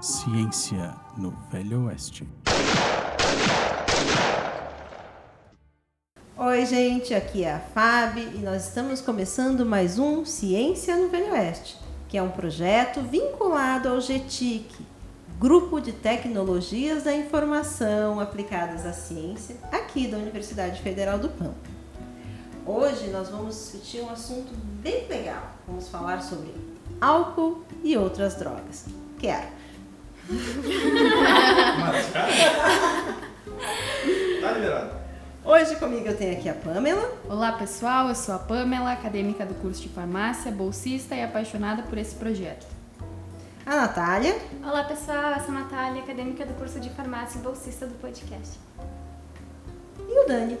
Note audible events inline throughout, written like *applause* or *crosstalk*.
Ciência no Velho Oeste. Oi, gente, aqui é a Fábio e nós estamos começando mais um Ciência no Velho Oeste, que é um projeto vinculado ao GTIC, Grupo de Tecnologias da Informação Aplicadas à Ciência, aqui da Universidade Federal do Pampa. Hoje nós vamos discutir um assunto bem legal. Vamos falar sobre álcool e outras drogas. Quero. Tá liberado. Hoje comigo eu tenho aqui a Pamela. Olá pessoal, eu sou a Pamela, acadêmica do curso de farmácia, bolsista e apaixonada por esse projeto. A Natália. Olá pessoal, eu sou a Natália, acadêmica do curso de farmácia e bolsista do podcast. E o Dani.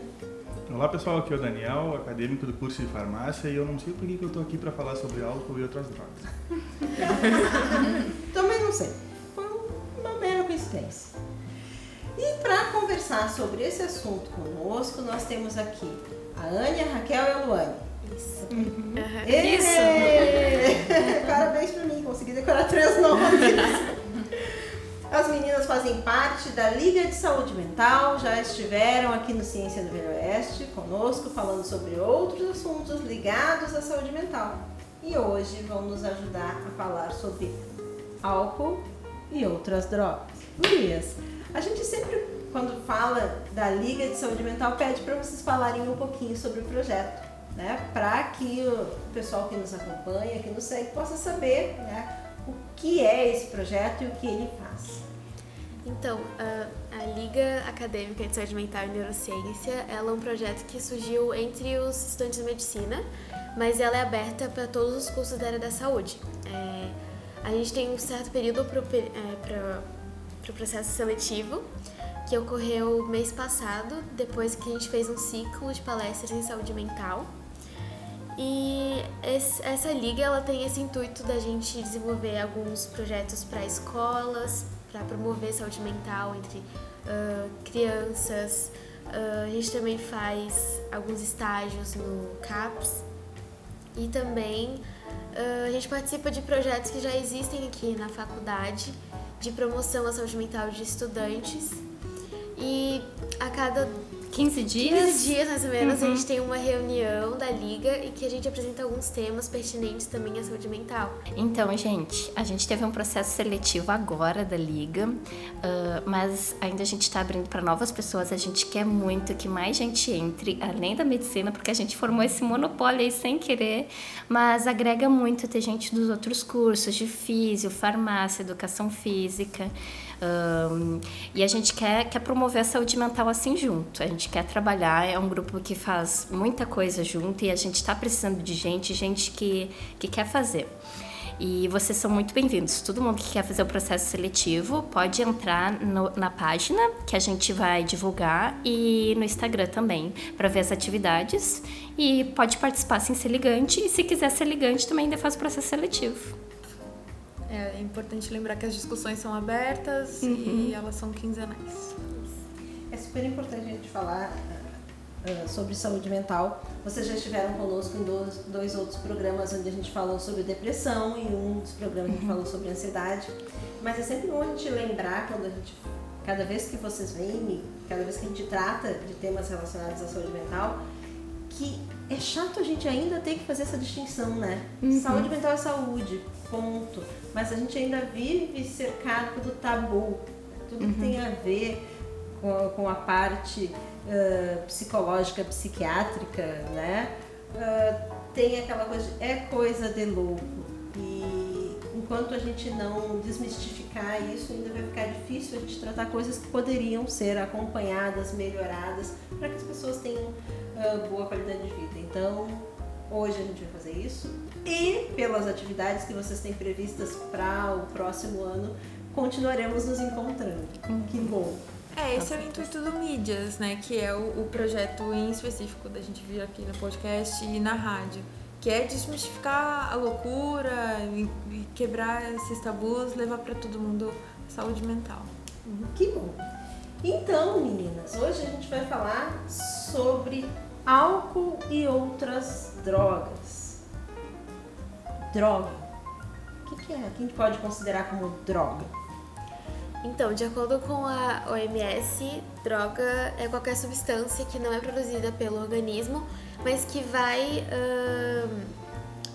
Olá pessoal, aqui é o Daniel, acadêmico do curso de farmácia e eu não sei por que eu tô aqui para falar sobre álcool e outras drogas. *laughs* Também não sei. Coincidência. E para conversar sobre esse assunto conosco, nós temos aqui a Ania, a Raquel e a Luane. Isso. Uhum. Isso. *laughs* Parabéns para mim, consegui decorar três nomes. As meninas fazem parte da Liga de Saúde Mental, já estiveram aqui no Ciência do Velho Oeste conosco, falando sobre outros assuntos ligados à saúde mental. E hoje vão nos ajudar a falar sobre álcool e outras drogas. Luiz, a gente sempre, quando fala da Liga de Saúde Mental, pede para vocês falarem um pouquinho sobre o projeto, né? Para que o pessoal que nos acompanha, que nos segue, possa saber né, o que é esse projeto e o que ele faz. Então, a, Liga Acadêmica de Saúde Mental e Neurociência, ela é um projeto que surgiu entre os estudantes de medicina, mas ela é aberta para todos os cursos da área da saúde. É, a gente tem um certo período para o processo seletivo, que ocorreu mês passado, depois que a gente fez um ciclo de palestras em saúde mental. E esse, essa liga ela tem esse intuito da gente desenvolver alguns projetos para escolas, para promover saúde mental entre uh, crianças. Uh, a gente também faz alguns estágios no CAPS e também uh, a gente participa de projetos que já existem aqui na faculdade de promoção à saúde mental de estudantes. E a cada 15 dias? 15 dias, mais ou menos, uhum. a gente tem uma reunião da Liga e que a gente apresenta alguns temas pertinentes também à saúde mental. Então, gente, a gente teve um processo seletivo agora da Liga, uh, mas ainda a gente está abrindo para novas pessoas. A gente quer muito que mais gente entre, além da medicina, porque a gente formou esse monopólio aí sem querer, mas agrega muito ter gente dos outros cursos, de físio, farmácia, educação física. Um, e a gente quer, quer promover a saúde mental assim junto. A gente quer trabalhar, é um grupo que faz muita coisa junto e a gente está precisando de gente, gente que, que quer fazer. E vocês são muito bem-vindos. Todo mundo que quer fazer o processo seletivo pode entrar no, na página que a gente vai divulgar e no Instagram também para ver as atividades. E pode participar sem ser ligante. E se quiser ser ligante, também ainda faz o processo seletivo. É importante lembrar que as discussões são abertas uhum. e elas são quinzenais. É super importante a gente falar uh, sobre saúde mental. Vocês já estiveram conosco em dois, dois, outros programas onde a gente falou sobre depressão e um dos programas a gente falou sobre ansiedade. Mas é sempre bom a gente lembrar quando a gente, cada vez que vocês vêm, cada vez que a gente trata de temas relacionados à saúde mental, que é chato a gente ainda ter que fazer essa distinção, né? Uhum. Saúde mental é saúde, ponto. Mas a gente ainda vive cercado do tabu. Tudo uhum. que tem a ver com, com a parte uh, psicológica, psiquiátrica, né? Uh, tem aquela coisa de, é coisa de louco. E enquanto a gente não desmistificar isso, ainda vai ficar difícil a gente tratar coisas que poderiam ser acompanhadas, melhoradas, para que as pessoas tenham uh, boa qualidade de vida. Então, hoje a gente vai fazer isso. E pelas atividades que vocês têm previstas para o próximo ano, continuaremos nos encontrando. Uhum. Que bom! É, esse é o intuito do Mídias, né? Que é o, o projeto em específico da gente vir aqui no podcast e na rádio. Que é desmistificar a loucura e, e quebrar esses tabus, levar para todo mundo saúde mental. Uhum. Que bom! Então, meninas, hoje a gente vai falar sobre álcool e outras drogas. Droga. O que, que é? O que a gente pode considerar como droga? Então, de acordo com a OMS, droga é qualquer substância que não é produzida pelo organismo, mas que vai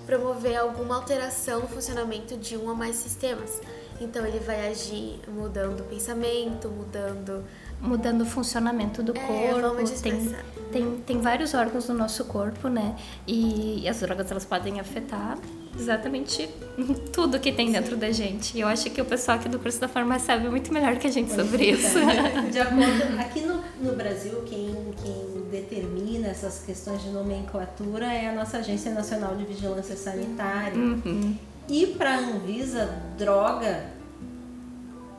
promover alguma alteração no funcionamento de um ou mais sistemas. Então, ele vai agir mudando o pensamento, mudando. Mudando o funcionamento do É, corpo. tem, tem, tem vários órgãos do nosso corpo, né? E as drogas elas podem afetar exatamente *laughs* tudo que tem dentro da gente. E eu acho que o pessoal aqui do curso da farmácia sabe muito melhor que a gente sobre isso. *laughs* De acordo, aqui no, no Brasil, quem, quem determina essas questões de nomenclatura é a nossa Agência Nacional de Vigilância Sanitária. Uhum. E para a Anvisa, droga,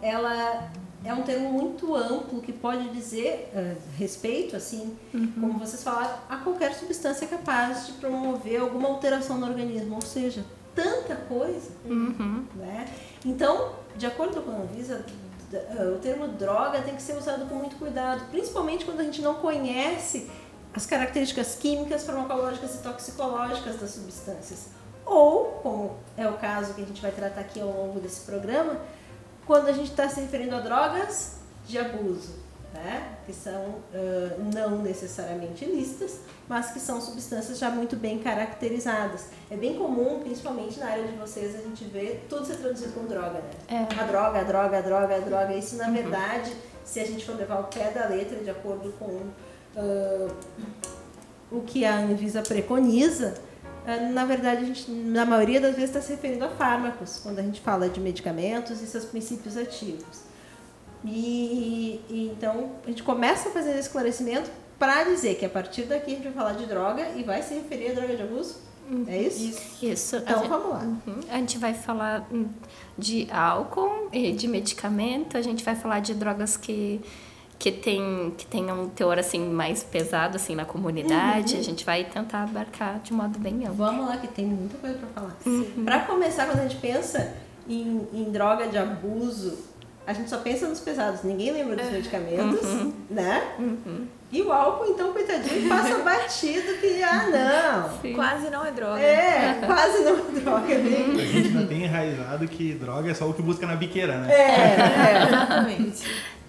ela é um termo muito amplo que pode dizer eh, respeito, assim, como vocês falaram, a qualquer substância capaz de promover alguma alteração no organismo, ou seja, tanta coisa, Uhum. né? Então, de acordo com a Anvisa, eh, o termo droga tem que ser usado com muito cuidado, principalmente quando a gente não conhece as características químicas, farmacológicas e toxicológicas das substâncias. Ou, como é o caso que a gente vai tratar aqui ao longo desse programa, quando a gente está se referindo a drogas de abuso, né? que são ah, não necessariamente ilícitas, mas que são substâncias já muito bem caracterizadas. É bem comum, principalmente na área de vocês, a gente ver tudo ser traduzido como droga, né? É. A droga, a droga, a droga, a droga. Isso, na verdade, se a gente for levar o pé da letra, de acordo com ah, o que a Anvisa preconiza, na verdade, a gente, na maioria das vezes, está se referindo a fármacos, quando a gente fala de medicamentos e seus princípios ativos. E, e então, a gente começa a fazer esse esclarecimento para dizer que a partir daqui a gente vai falar de droga e vai se referir a droga de abuso. É isso? Isso. Então, gente, vamos lá. Uhum. a gente vai falar hum, de álcool, e de medicamento, a gente vai falar de drogas que que tem que tenham um teor assim mais pesado assim na comunidade. A gente vai tentar abarcar de modo bem amplo. Vamos lá, que tem muita coisa para falar. Para começar, quando a gente pensa em, em droga de abuso, a gente só pensa nos pesados, ninguém lembra dos medicamentos, né? E o álcool, então, coitadinho, passa batido que, ah, não. Quase não é droga. É, quase não é droga. é bem- A gente ainda tem enraizado que droga é só o que busca na biqueira, né? É, *laughs* Exatamente.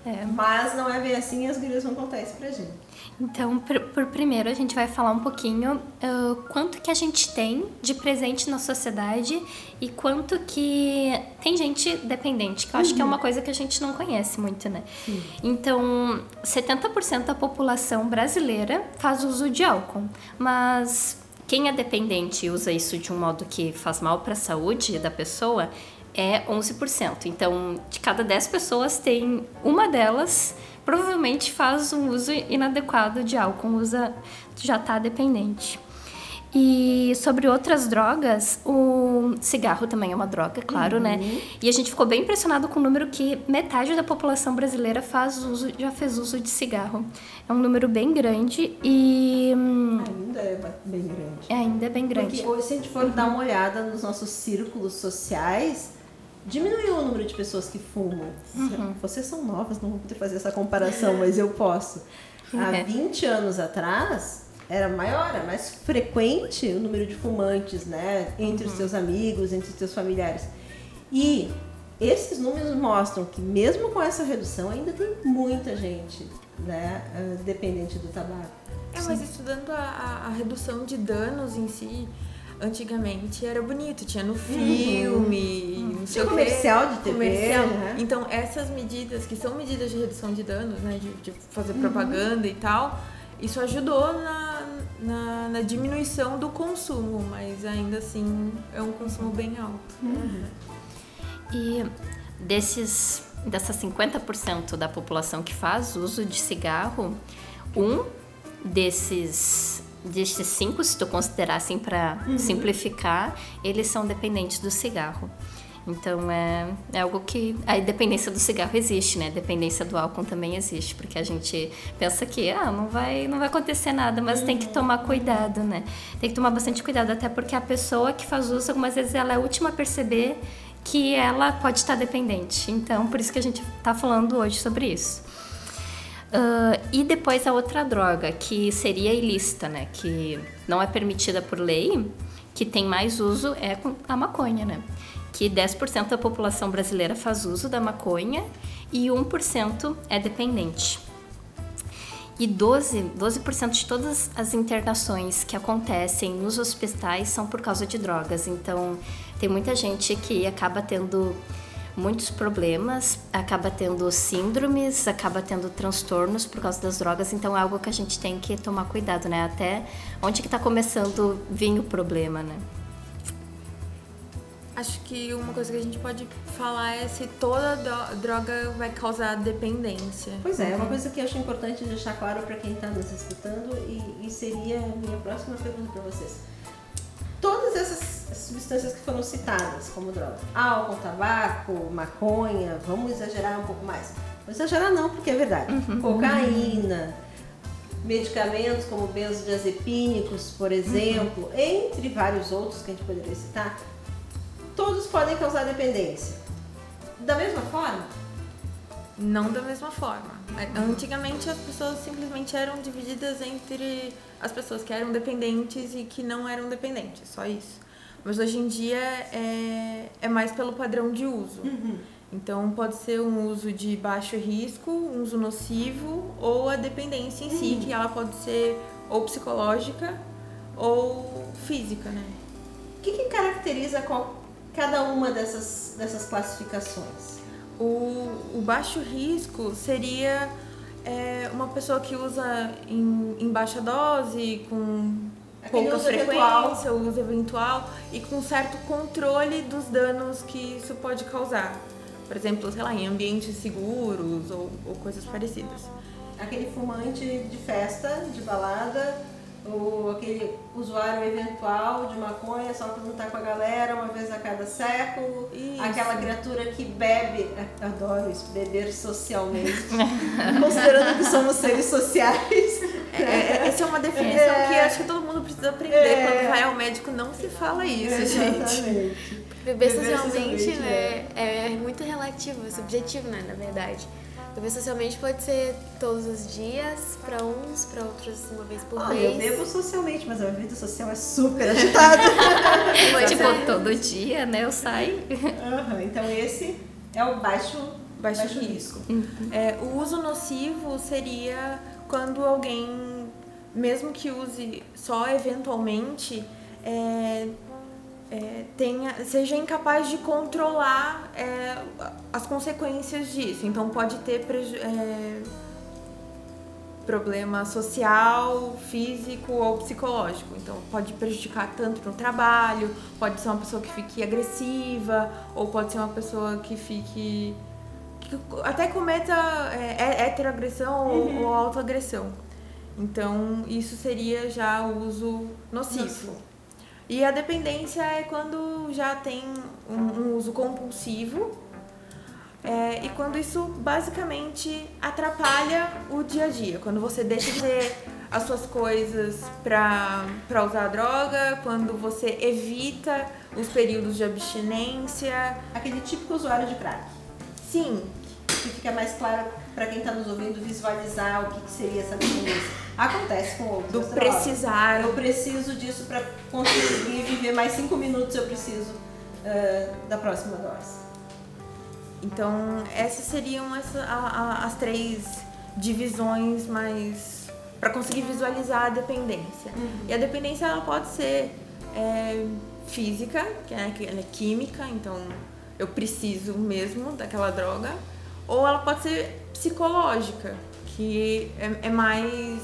É. Mas não é bem assim, as gurias vão contar isso pra gente. Então, por, por primeiro, a gente vai falar um pouquinho ah, quanto que a gente tem de presente na sociedade e quanto que tem gente dependente, que eu acho que é uma coisa que a gente não conhece muito, né? Então, 70% da população brasileira faz uso de álcool, mas quem é dependente e usa isso de um modo que faz mal para a saúde da pessoa é 11%. Então, de cada 10 pessoas, tem uma delas provavelmente faz um uso inadequado de álcool, usa já está dependente. E sobre outras drogas, o cigarro também é uma droga, claro, né? E a gente ficou bem impressionado com o número que metade da população brasileira faz uso, já fez uso de cigarro. É um número bem grande e Ainda é bem grande. ainda é bem grande. Porque hoje, se a gente for dar uma olhada nos nossos círculos sociais, diminuiu o número de pessoas que fumam. Vocês são novas, não vou poder fazer essa comparação, *laughs* mas eu posso. Há É. 20 anos atrás, era maior, era mais frequente o número de fumantes, né? Entre os seus amigos, entre os seus familiares. E esses números mostram que mesmo com essa redução, ainda tem muita gente, né? ah, Dependente do tabaco. É, mas estudando a, a- a redução de danos em si, antigamente era bonito, tinha no filme, não sei Tinha o comercial de TV, comercial. né? Então essas medidas, que são medidas de redução de danos, né, de, de fazer Uhum. propaganda e tal, isso ajudou na, na, na diminuição do consumo, mas ainda assim é um consumo bem alto. E desses dessas 50% da população que faz uso de cigarro, um desses desses cinco, se tu considerar assim para simplificar, eles são dependentes do cigarro. Então é, é algo que a dependência do cigarro existe, né? A dependência do álcool também existe, porque a gente pensa que ah, não vai não vai acontecer nada, mas tem que tomar cuidado, né? Tem que tomar bastante cuidado até porque a pessoa que faz uso algumas vezes ela é a última a perceber que ela pode estar dependente. Então, por isso que a gente está falando hoje sobre isso. Ah, e depois a outra droga, que seria ilícita, né? Que não é permitida por lei, que tem mais uso, é a maconha, né? que 10% da população brasileira faz uso da maconha e 1% é dependente. E 12%, 12 de todas as internações que acontecem nos hospitais são por causa de drogas. Então, tem muita gente que acaba tendo muitos problemas, acaba tendo síndromes, acaba tendo transtornos por causa das drogas, então é algo que a gente tem que tomar cuidado, né? Até onde que tá começando a vir o problema, né? Acho que uma coisa que a gente pode falar é se toda droga vai causar dependência. Pois é, é uma coisa que eu acho importante deixar claro para quem está nos escutando e, e seria a minha próxima pergunta para vocês. Todas essas substâncias que foram citadas como droga, álcool, tabaco, maconha, vamos exagerar um pouco mais. Não exagerar não, porque é verdade. Uhum. Cocaína, medicamentos como benzodiazepínicos, por exemplo, uhum. entre vários outros que a gente poderia citar, todos podem causar dependência. Da mesma forma? Não da mesma forma. Antigamente as pessoas simplesmente eram divididas entre as pessoas que eram dependentes e que não eram dependentes, só isso. Mas hoje em dia é, é mais pelo padrão de uso. Uhum. Então pode ser um uso de baixo risco, um uso nocivo ou a dependência em uhum. si, que ela pode ser ou psicológica ou física, né? O que, que caracteriza qual, cada uma dessas, dessas classificações? O, o baixo risco seria é, uma pessoa que usa em, em baixa dose, com Aquele pouca uso frequência, o uso eventual e com certo controle dos danos que isso pode causar. Por exemplo, sei lá, em ambientes seguros ou, ou coisas parecidas. Aquele fumante de festa, de balada, ou aquele usuário eventual de maconha só para não estar com a galera uma vez a cada século, isso. aquela criatura que bebe, adoro isso, beber socialmente, *laughs* considerando que somos seres sociais. É, é, essa é uma definição é, que acho que todo mundo precisa aprender. É, Quando vai ao médico não se fala isso, exatamente. gente. Beber socialmente, né, é. é muito relativo, subjetivo, né, na verdade. Beber socialmente pode ser todos os dias, para uns, para outros uma vez por ah, mês. Eu bebo socialmente, mas a minha vida social é super agitada. *laughs* tipo, todo dia, né? Eu saio. Uhum, então esse é o baixo, baixo, baixo risco. risco. Uhum. É, o uso nocivo seria quando alguém, mesmo que use só eventualmente, é, é, tenha, seja incapaz de controlar é, as consequências disso. Então pode ter é, problema social, físico ou psicológico. Então pode prejudicar tanto no trabalho, pode ser uma pessoa que fique agressiva, ou pode ser uma pessoa que fique. Que até cometa é, é heteroagressão uhum. ou, ou autoagressão. Então isso seria já o uso nocivo. nocivo. E a dependência é quando já tem um, um uso compulsivo é, e quando isso basicamente atrapalha o dia a dia. Quando você deixa de ter as suas coisas para usar droga, quando você evita os períodos de abstinência. Aquele típico usuário de crack. Sim. Que fica mais claro para quem está nos ouvindo visualizar o que, que seria essa dependência. Acontece com outros. Do precisar. Eu preciso disso para conseguir viver mais cinco minutos, eu preciso uh, da próxima dose. Então, essas seriam essa, a, a, as três divisões mais. para conseguir visualizar a dependência. Uhum. E a dependência ela pode ser é, física, que é, ela é química, então eu preciso mesmo daquela droga, ou ela pode ser psicológica, que é, é mais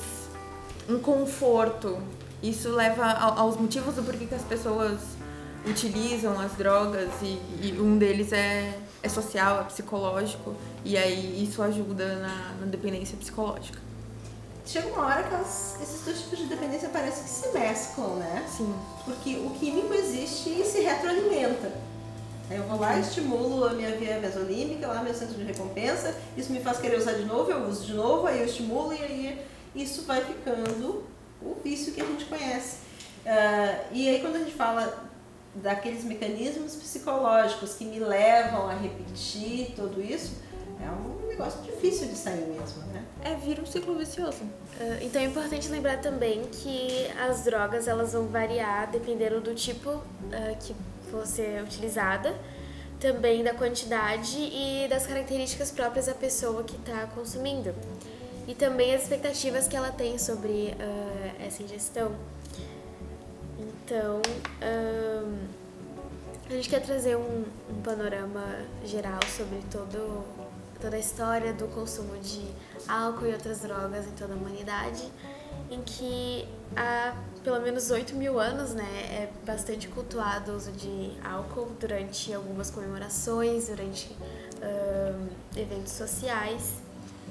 um conforto. Isso leva aos motivos do porquê que as pessoas utilizam as drogas e, e um deles é, é social, é psicológico e aí isso ajuda na, na dependência psicológica. Chega uma hora que elas, esses dois tipos de dependência parecem que se mesclam, né? Sim. Porque o químico existe e se retroalimenta. Eu vou lá, estimulo a minha via mesolímbica, lá meu centro de recompensa, isso me faz querer usar de novo, eu uso de novo, aí eu estimulo e aí isso vai ficando o vício que a gente conhece. Uh, e aí quando a gente fala daqueles mecanismos psicológicos que me levam a repetir tudo isso, É um negócio difícil de sair mesmo, né? É, vira um ciclo vicioso. Ah, Então é importante lembrar também que as drogas elas vão variar dependendo do tipo ah, que for ser utilizada, também da quantidade e das características próprias da pessoa que está consumindo. E também as expectativas que ela tem sobre ah, essa ingestão. Então, ahn, a gente quer trazer um, um panorama geral sobre todo, toda a história do consumo de álcool e outras drogas em toda a humanidade, em que há pelo menos 8 mil anos né, é bastante cultuado o uso de álcool durante algumas comemorações, durante ahn, eventos sociais.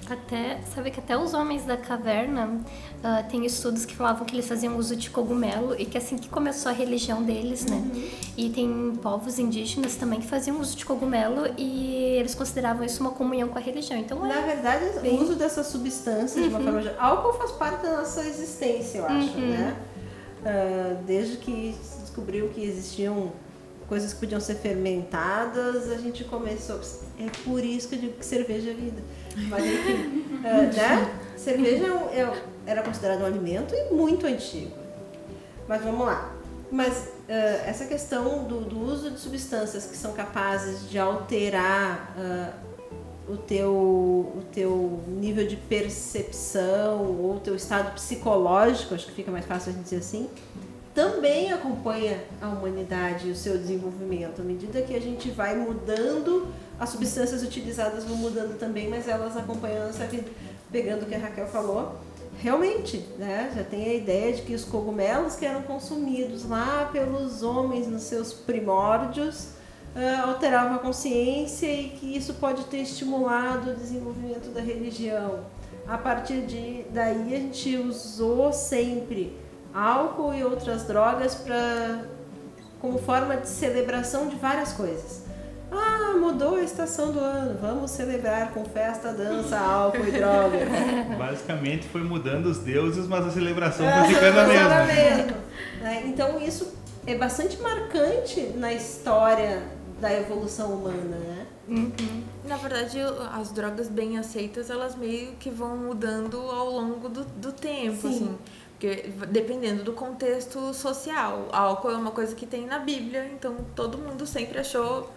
Até, sabe que até os homens da caverna ah, tem estudos que falavam que eles faziam uso de cogumelo e que assim que começou a religião deles, né? E tem povos indígenas também que faziam uso de cogumelo e eles consideravam isso uma comunhão com a religião. Então Na é. verdade, bem- o uso dessas substâncias, de uma forma geral. Álcool faz parte da nossa existência, eu acho, né? Ah, desde que se descobriu que existiam coisas que podiam ser fermentadas, a gente começou. É por isso que eu digo que cerveja é vida. Mas enfim, *laughs* ah, né? Cerveja é é- era considerado um alimento e muito antigo. Mas vamos lá. Mas ah, essa questão do, do uso de substâncias que são capazes de alterar o, teu, o teu nível de percepção ou o teu estado psicológico, acho que fica mais fácil a gente dizer assim, também acompanha a humanidade e o seu desenvolvimento. À medida que a gente vai mudando, as substâncias utilizadas vão mudando também, mas elas acompanham a nossa vida. Pegando o que a Raquel falou, realmente, né, já tem a ideia de que os cogumelos que eram consumidos lá pelos homens nos seus primórdios ah, alteravam a consciência e que isso pode ter estimulado o desenvolvimento da religião. A partir de daí a gente usou sempre álcool e outras drogas para como forma de celebração de várias coisas. Ah, mudou a estação do ano, vamos celebrar com festa, dança, álcool e droga. *laughs* Basicamente foi mudando os deuses, mas a celebração É, foi ficando a mesma. mesmo, né? Então isso é bastante marcante na história da evolução humana, né? Na verdade, as drogas bem aceitas, elas meio que vão mudando ao longo do, do tempo, Sim. assim. Porque dependendo do contexto social. Álcool é uma coisa que tem na Bíblia, então todo mundo sempre achou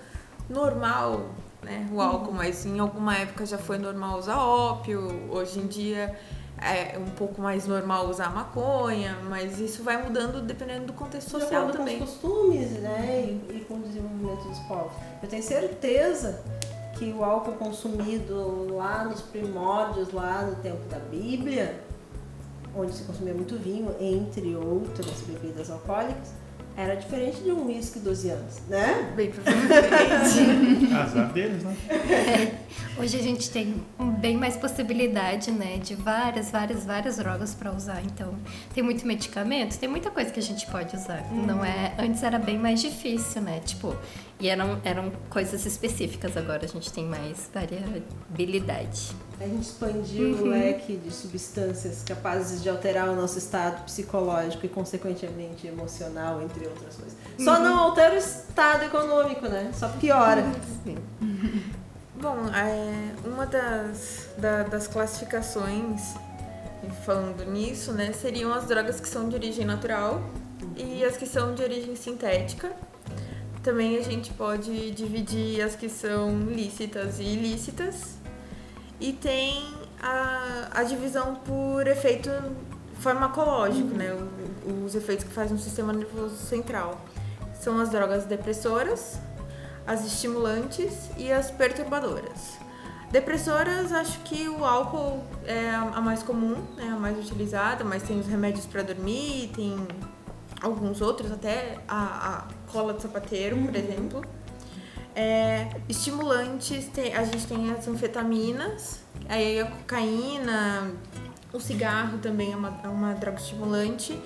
normal né, o álcool, mas em alguma época já foi normal usar ópio, hoje em dia é um pouco mais normal usar maconha, mas isso vai mudando dependendo do contexto social também. com os costumes, né? E, e com o desenvolvimento dos povos. Eu tenho certeza que o álcool consumido lá nos primórdios, lá no tempo da Bíblia, onde se consumia muito vinho, entre outras bebidas alcoólicas, era diferente de um uísque 12 anos, né? Bem provavelmente. *laughs* Azar deles, né? Hoje a gente tem bem mais possibilidade, né, de várias, várias, várias drogas para usar. Então, tem muito medicamento, tem muita coisa que a gente pode usar. Não é, antes era bem mais difícil, né? Tipo, e eram eram coisas específicas, agora a gente tem mais variabilidade. A gente expandiu o leque de substâncias capazes de alterar o nosso estado psicológico e, consequentemente, emocional, entre outras coisas. Só não altera o estado econômico, né? Só piora. *laughs* Bom, é, uma das, da- das classificações, falando nisso, né, seriam as drogas que são de origem natural e as que são de origem sintética. Também a gente pode dividir as que são lícitas e ilícitas. E tem a, a divisão por efeito farmacológico, né, o- os efeitos que faz no sistema nervoso central. São as drogas depressoras, as estimulantes e as perturbadoras. Depressoras, acho que o álcool é a a mais comum, né, a mais utilizada, mas tem os remédios para dormir, tem alguns outros, até a, a cola de sapateiro, por exemplo. É, estimulantes, tem- a gente tem as anfetaminas, aí a cocaína, o cigarro também é uma, é uma droga estimulante.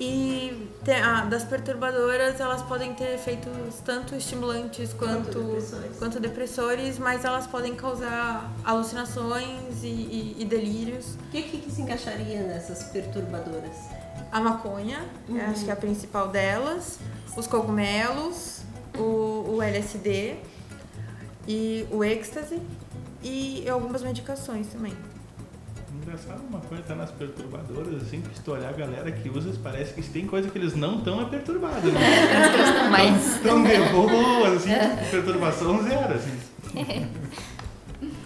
E tem- a- das perturbadoras, elas podem ter efeitos tanto estimulantes quanto, depressores. quanto depressores, mas elas podem causar alucinações e, e- e delírios. O que, que, que se encaixaria nessas perturbadoras? A maconha, eu acho que é a principal delas, os cogumelos, o, o LSD e o êxtase. e algumas medicações também. Engraçado uma coisa, tá nas perturbadoras, assim, que se tu olhar a galera que usa, parece que tem coisa que eles não estão é perturbado, né? *laughs* Mas Estão de boa, assim, perturbação zero, assim.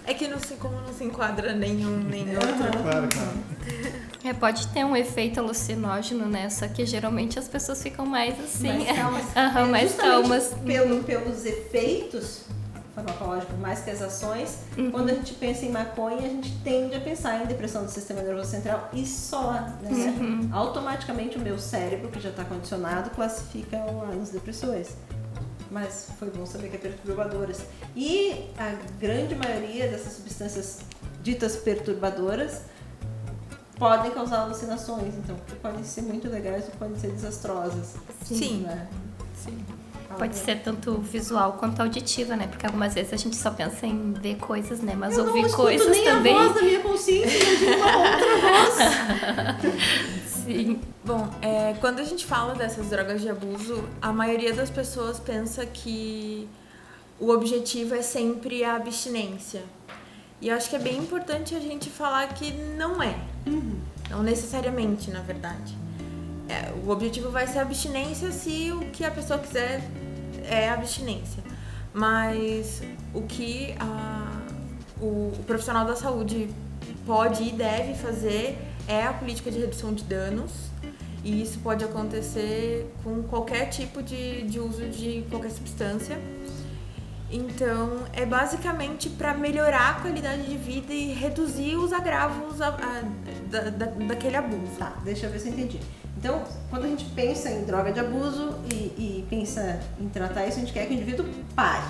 É que não sei como não se enquadra nenhum nem outro. Claro, claro. É, pode ter um efeito alucinógeno, né? Só que geralmente as pessoas ficam mais assim. mais calmas. *laughs* Aham, É, mais calmas. Pelo, pelos efeitos farmacológicos mais que as ações, Uhum. quando a gente pensa em maconha, a gente tende a pensar em depressão do sistema nervoso central e só. Né? Uhum. Automaticamente o meu cérebro, que já está condicionado, classifica nos depressores. Mas foi bom saber que é perturbadoras. E a grande maioria dessas substâncias ditas perturbadoras podem causar alucinações, então, podem ser muito legais ou podem ser desastrosas. Sim. Né? Sim. Pode ser tanto visual quanto auditiva, né? Porque algumas vezes a gente só pensa em ver coisas, né? Mas Eu não ouvir escuto coisas nem também. a voz da minha consciência, imagina uma outra voz. *laughs* Sim. Bom, é, quando a gente fala dessas drogas de abuso, a maioria das pessoas pensa que o objetivo é sempre a abstinência. E eu acho que é bem importante a gente falar que não é. Não necessariamente, na verdade. É, o objetivo vai ser abstinência se o que a pessoa quiser é abstinência. Mas o que a- o, o profissional da saúde pode e deve fazer é a política de redução de danos. E isso pode acontecer com qualquer tipo de, de uso de qualquer substância. Então, é basicamente para melhorar a qualidade de vida e reduzir os agravos a- a- da, da- daquele abuso. Tá, deixa eu ver se eu entendi. Então, quando a gente pensa em droga de abuso e, e pensa em tratar isso, a gente quer que o indivíduo pare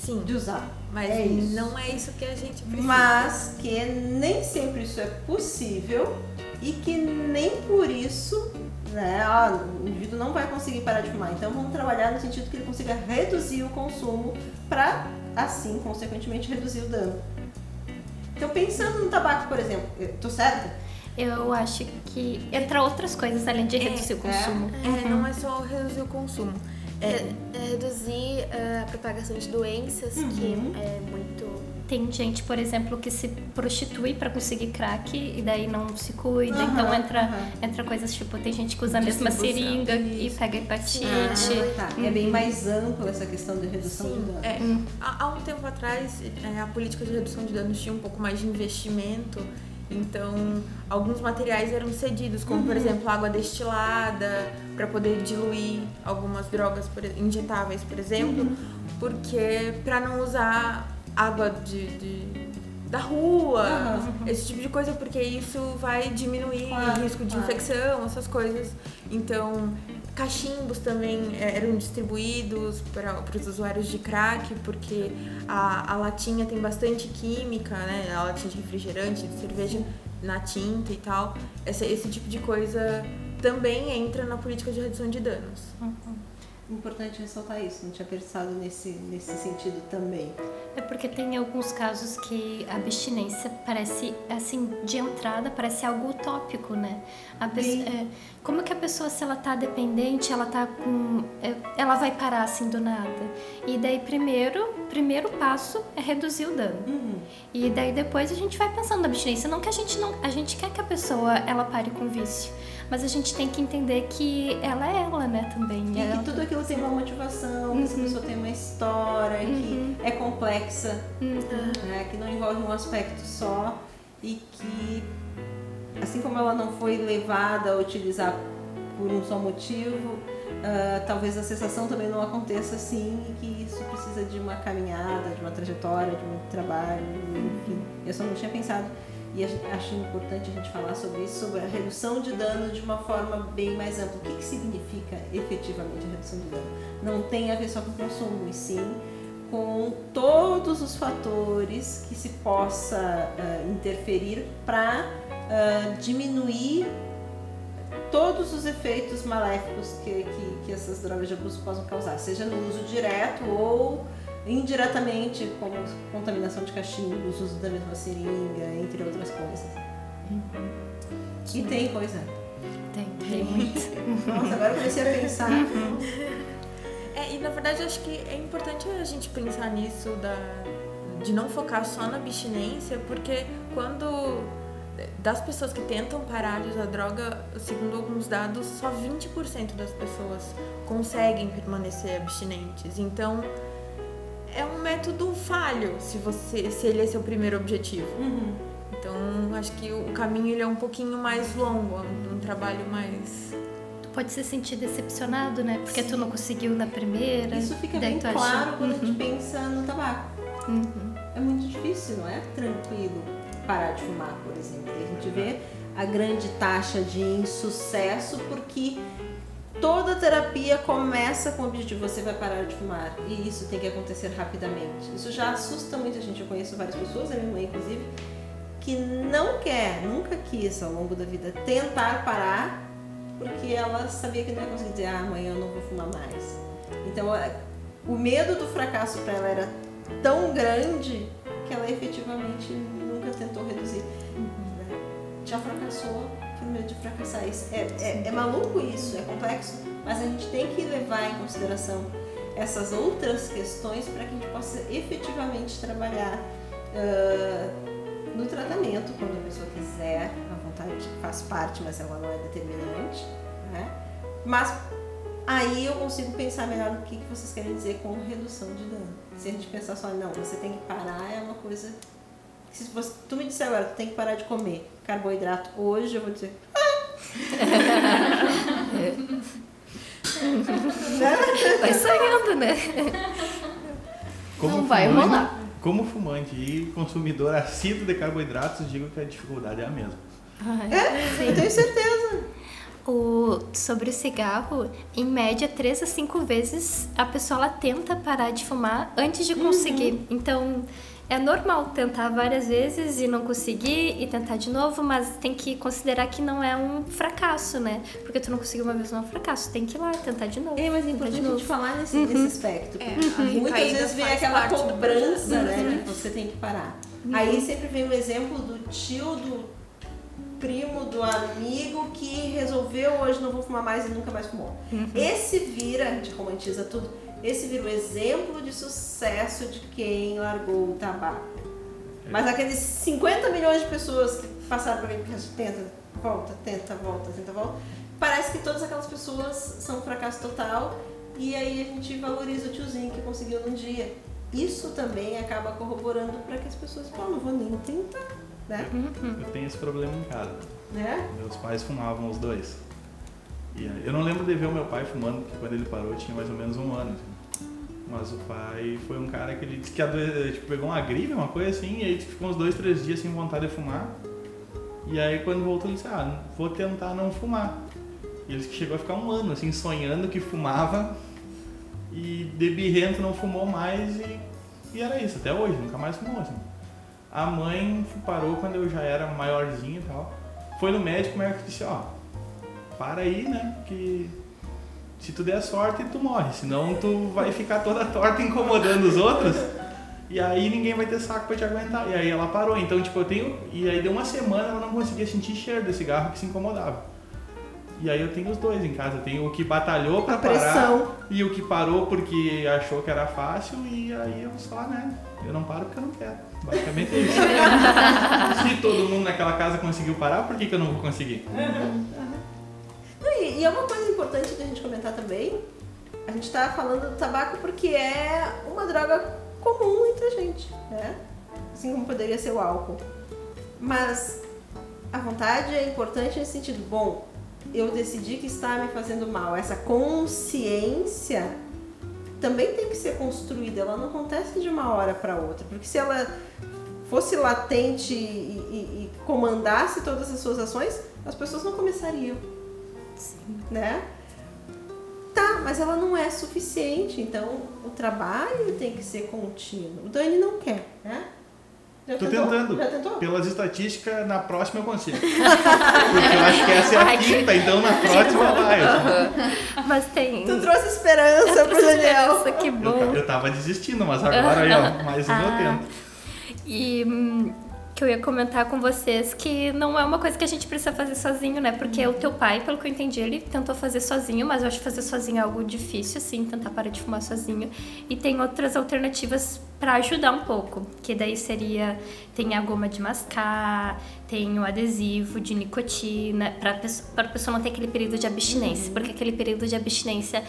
Sim, de usar. mas é não é isso que a gente precisa. Mas que nem sempre isso é possível e que nem por isso né, ah, o indivíduo não vai conseguir parar de fumar. Então vamos trabalhar no sentido que ele consiga reduzir o consumo para assim, consequentemente, reduzir o dano. Então pensando no tabaco, por exemplo, tô certa? Eu acho que entra outras coisas além de reduzir o consumo. É, não é só reduzir o consumo. É, É, é reduzir uh, a propagação de doenças, que é muito. Tem gente, por exemplo, que se prostitui pra conseguir crack e daí não se cuida. Aham, então entra, aham. entra coisas tipo, tem gente que usa a mesma seringa e Isso. pega hepatite. Tá, é bem mais amplo essa questão de redução de dano. É, há, há um tempo atrás, é, a política de redução de danos tinha um pouco mais de investimento, então alguns materiais eram cedidos, como por exemplo água destilada, para poder diluir algumas drogas por- injetáveis, por exemplo, porque para não usar água de, de- da rua, Aham. esse tipo de coisa, porque isso vai diminuir Claro, o risco de claro. infecção, essas coisas. Então, cachimbos também eh, eram distribuídos para os usuários de crack, porque a, a latinha tem bastante química, né? A latinha de refrigerante, de cerveja na tinta e tal. Essa, esse tipo de coisa também entra na política de redução de danos. Importante ressaltar isso, não tinha pensado nesse, nesse sentido também. É porque tem alguns casos que a abstinência parece, assim, de entrada, parece algo utópico, né? Pessoa, é, como que a pessoa, se ela tá dependente, ela tá com. é, ela vai parar assim do nada. E daí, primeiro, primeiro passo é reduzir o dano. E daí depois a gente vai pensando na abstinência. Não que a gente não. A gente quer que a pessoa ela pare com o vício. Mas a gente tem que entender que ela é ela, né, também. E Ela- que tudo aquilo tem uma motivação, que essa pessoa tem uma história, que é complexa, né, que não envolve um aspecto só e que, assim como ela não foi levada a utilizar por um só motivo, ah, talvez a cessação também não aconteça assim e que isso precisa de uma caminhada, de uma trajetória, de muito trabalho, enfim. Eu só não tinha pensado e acho importante a gente falar sobre isso, sobre a redução de dano de uma forma bem mais ampla. O que, que significa efetivamente a redução de dano? Não tem a ver só com o consumo, e sim com todos os fatores que se possa ah, interferir para diminuir todos os efeitos maléficos que, que, que essas drogas de abuso possam causar, seja no uso direto ou indiretamente, como contaminação de cachimbos, uso da mesma seringa, entre outras coisas. E tem coisa. Tem, tem muito. *laughs* Nossa, agora eu comecei a pensar. É, e na verdade acho que é importante a gente pensar nisso da, de não focar só na abstinência, porque quando das pessoas que tentam parar de usar droga, segundo alguns dados, só 20% das pessoas conseguem permanecer abstinentes. Então, é um método falho se você se ele é seu primeiro objetivo. Uhum. Então, acho que o caminho ele é um pouquinho mais longo, é um, trabalho mais Tu pode se sentir decepcionado, né? Porque tu não conseguiu na primeira. Isso fica bem tu acha- claro quando a gente pensa no tabaco. Uhum. É muito difícil, não é tranquilo parar de fumar, por exemplo. E a gente vê a grande taxa de insucesso porque toda terapia começa com o objetivo você vai parar de fumar e isso tem que acontecer rapidamente. Isso já assusta muita gente. Eu conheço várias pessoas, a minha mãe inclusive, que não quer, nunca quis ao longo da vida tentar parar porque ela sabia que não ia conseguir dizer ah, amanhã eu não vou fumar mais. Então é, o medo do fracasso para ela era tão grande que ela efetivamente nunca tentou reduzir. né? Já fracassou por medo de fracassar. Isso é, é, é maluco isso, é complexo, mas a gente tem que levar em consideração essas outras questões para que a gente possa efetivamente trabalhar ah, no tratamento, quando a pessoa quiser, a vontade faz parte, mas ela não é determinante. Né? Mas aí eu consigo pensar melhor no que, que vocês querem dizer com redução de dano. Se a gente pensar só, não, você tem que parar, é uma coisa. Se você, tu me disser agora, tu tem que parar de comer carboidrato hoje, eu vou dizer. *laughs* Vai sonhando, né? Como Não vai fumante- rolar. Como fumante e consumidor assíduo de carboidratos, digo que a dificuldade é a mesma. Eu tenho certeza. O, sobre o cigarro, em média, três a cinco vezes a pessoa ela tenta parar de fumar antes de conseguir. Então, é normal tentar várias vezes e não conseguir e tentar de novo, mas tem que considerar que não é um fracasso, né? Porque tu não conseguiu uma vez não é um fracasso, tem que ir lá tentar de novo. É, mas é importante a gente falar nesse, nesse aspecto. É, porque a Muitas vezes vem aquela cobrança, né? Que você tem que parar. Aí sempre vem o exemplo do tio, do primo, do amigo que resolveu hoje não vou fumar mais e nunca mais fumou. Esse vira, a gente romantiza tudo, esse vira o exemplo de sucesso de quem largou o tabaco. Mas aqueles 50 milhões de pessoas que passaram por aí, que tenta, volta, tenta, volta, tenta, volta, parece que todas aquelas pessoas são um fracasso total e aí a gente valoriza o tiozinho que conseguiu num dia. Isso também acaba corroborando para que as pessoas falam, não vou nem tentar, né? Eu tenho esse problema em casa. né? Meus pais fumavam os dois. Eu não lembro de ver o meu pai fumando, porque quando ele parou tinha mais ou menos um ano. assim. Mas o pai foi um cara que ele disse que adoe- tipo, pegou uma gripe, uma coisa assim, e aí ficou uns dois, três dias sem vontade de fumar. E aí quando voltou ele disse, ah, vou tentar não fumar. E ele disse que chegou a ficar um ano, assim, sonhando que fumava e de birrento não fumou mais e, e era isso, até hoje, nunca mais fumou, assim. A mãe parou quando eu já era maiorzinho e tal. Foi no médico, o médico disse, ó, para aí, né? Que se tu der sorte, tu morre. Senão tu vai ficar toda torta incomodando os outros. E aí ninguém vai ter saco pra te aguentar. E aí ela parou. Então, tipo, eu tenho. E aí deu uma semana ela não conseguia sentir cheiro desse cigarro que se incomodava. E aí eu tenho os dois em casa. Eu tenho o que batalhou pra A parar pressão. e o que parou porque achou que era fácil. E aí eu só, né? Eu não paro porque eu não quero. Basicamente é isso. *laughs* se todo mundo naquela casa conseguiu parar, por que, que eu não vou conseguir? E é uma coisa importante da gente comentar também. A gente tá falando do tabaco porque é uma droga comum entre a gente, né? Assim como poderia ser o álcool. Mas a vontade é importante nesse sentido. Bom, eu decidi que está me fazendo mal. Essa consciência também tem que ser construída. Ela não acontece de uma hora para outra. Porque se ela fosse latente e, e- e comandasse todas as suas ações, as pessoas não começariam né? Tá, mas ela não é suficiente, então o trabalho tem que ser contínuo. O Dani não quer, né? Já Tô tentou? tentando. Já tentou? Pelas estatísticas, na próxima eu consigo. *laughs* Porque eu acho que essa é a quinta, então na próxima vai. Mas tem. Tu trouxe esperança pro Daniel. Nossa, que Eu, bom. eu tava desistindo, mas agora aí, ó, mais um eu Ah. tento. E hum, que eu ia comentar com vocês que não é uma coisa que a gente precisa fazer sozinho, né? Porque o teu pai, pelo que eu entendi, ele tentou fazer sozinho, mas eu acho fazer sozinho é algo difícil, assim, tentar parar de fumar sozinho. E tem outras alternativas para ajudar um pouco, que daí seria tem a goma de mascar, tem o adesivo de nicotina, para a pessoa não ter aquele período de abstinência, porque aquele período de abstinência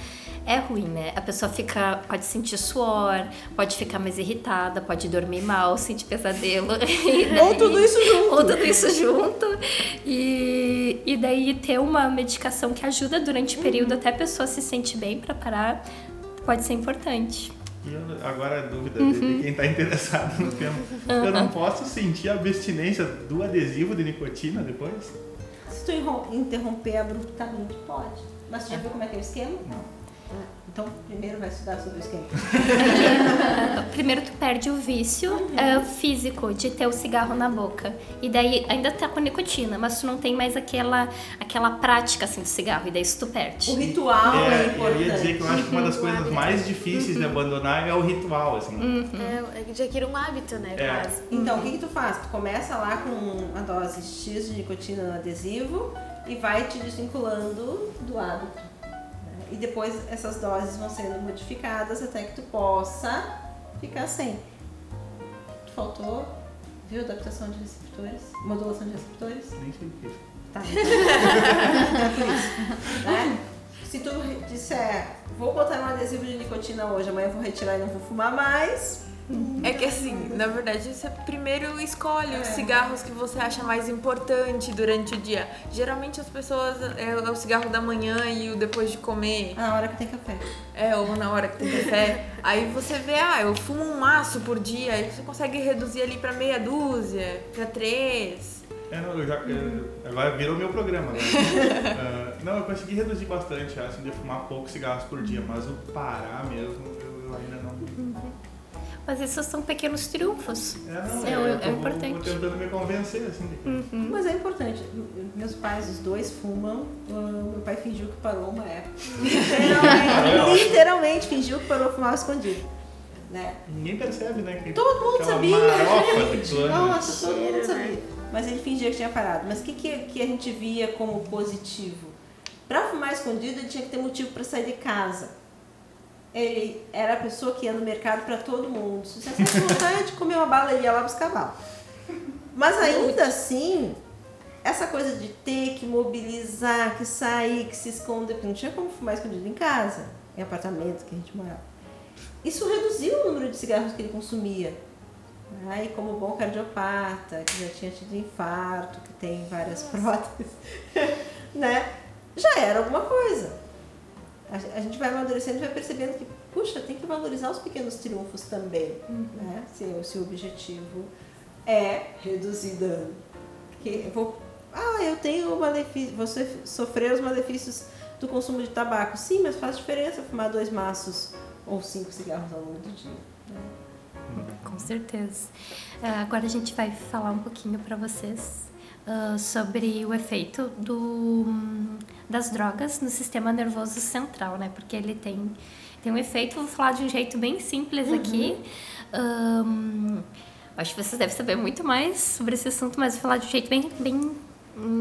é ruim, né? A pessoa fica pode sentir suor, pode ficar mais irritada, pode dormir mal, sentir pesadelo. *laughs* Daí, Ou tudo isso junto. Ou tudo isso junto. E, e daí ter uma medicação que ajuda durante o período até a pessoa se sentir bem para parar pode ser importante. E eu- agora a dúvida de quem está interessado no tema. Eu não posso sentir a abstinência do adesivo de nicotina depois? Se tu interrom- interromper abruptamente, pode. Mas tu já viu como é que é o esquema? Não. Então, primeiro vai estudar sobre o esquema. *laughs* Primeiro tu perde o vício é, físico de ter o cigarro na boca. E daí ainda tá com nicotina, mas tu não tem mais aquela, aquela prática assim do cigarro. E daí isso tu O perde. ritual é, É, eu importante. ia dizer que eu acho que uma das coisas mais difíceis de abandonar é o ritual, assim. É, é de adquirir um hábito, né? É. Quase. Então, o que, que tu faz? Tu começa lá com a dose X de nicotina no adesivo e vai te desvinculando do hábito. E depois essas doses vão sendo modificadas até que tu possa ficar sem. Faltou, viu? Adaptação de receptores, modulação de receptores. Nem sei o que é isso. Tá. *laughs* Né? Se tu disser, vou botar um adesivo de nicotina hoje, amanhã eu vou retirar e não vou fumar mais, É que assim, na verdade, você primeiro escolhe os É. cigarros que você acha mais importante durante o dia. Geralmente as pessoas é o cigarro da manhã e o depois de comer, na hora que tem café. é, ou na hora que tem café. *laughs* Aí você vê, ah, eu fumo um maço por dia, aí você consegue reduzir ali pra meia dúzia, pra três. É, não, eu já. eu- agora virou meu programa, né? *laughs* Ah, não, eu consegui reduzir bastante, assim, de fumar poucos cigarros por dia, mas o parar mesmo, eu, eu ainda não. Mas esses são pequenos triunfos. É, não, É, eu é tô- importante. Vou tentando me convencer, assim, que. Mas é importante. Meus pais, os dois, fumam. Ah, Meu pai fingiu que parou uma época. *laughs* Literalmente, literalmente fingiu que parou fumar escondido. Né? Ninguém percebe, né? Que Todo mundo sabia. marofa. Nossa, todo mundo sabia. Mas ele fingia que tinha parado. Mas o que, que, que a gente via como positivo? Pra fumar escondido, ele tinha que ter motivo pra sair de casa. Ele era a pessoa que ia no mercado pra todo mundo. Se você tivesse vontade de comer uma bala, ele ia lá buscar bala. Mas ainda assim, essa coisa de ter que mobilizar, que sair, que se esconder, porque não tinha como fumar escondido em casa, em apartamento que a gente morava. Isso reduziu o número de cigarros que ele consumia. Aí, como bom cardiopata, que já tinha tido infarto, que tem várias próteses, *laughs* né? Já era alguma coisa. A gente vai amadurecendo e vai percebendo que, puxa, tem que valorizar os pequenos triunfos também, né? Se, o- se o objetivo é reduzir dano. Porque eu vou, ah, eu tenho o malefício, você sofrer os malefícios do consumo de tabaco. Sim, mas faz diferença fumar dois maços ou cinco cigarros ao longo do dia. né? Com certeza. Ah, Agora a gente vai falar um pouquinho para vocês ah, sobre o efeito do, das drogas no sistema nervoso central, né? Porque ele tem, tem um efeito, vou falar de um jeito bem simples aqui. Ahn, acho que vocês devem saber muito mais sobre esse assunto, mas vou falar de um jeito bem, bem,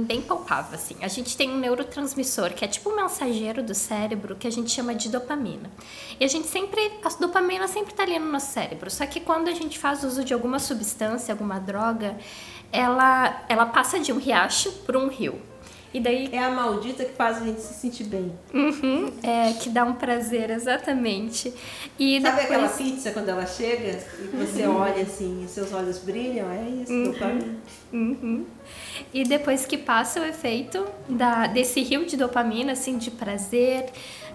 bem palpável, assim. A gente tem um neurotransmissor que é tipo um mensageiro do cérebro que a gente chama de dopamina. E a gente sempre, a dopamina sempre tá ali no nosso cérebro, só que quando a gente faz uso de alguma substância, alguma droga, ela, ela passa de um riacho para um rio. E daí É a maldita que faz a gente se sentir bem. Uhum, é, que dá um prazer, exatamente. E Sabe depois, aquela pizza quando ela chega e você olha assim e seus olhos brilham? É isso, dopamina. Uhum. E depois que passa o efeito da, desse rio de dopamina, assim, de prazer,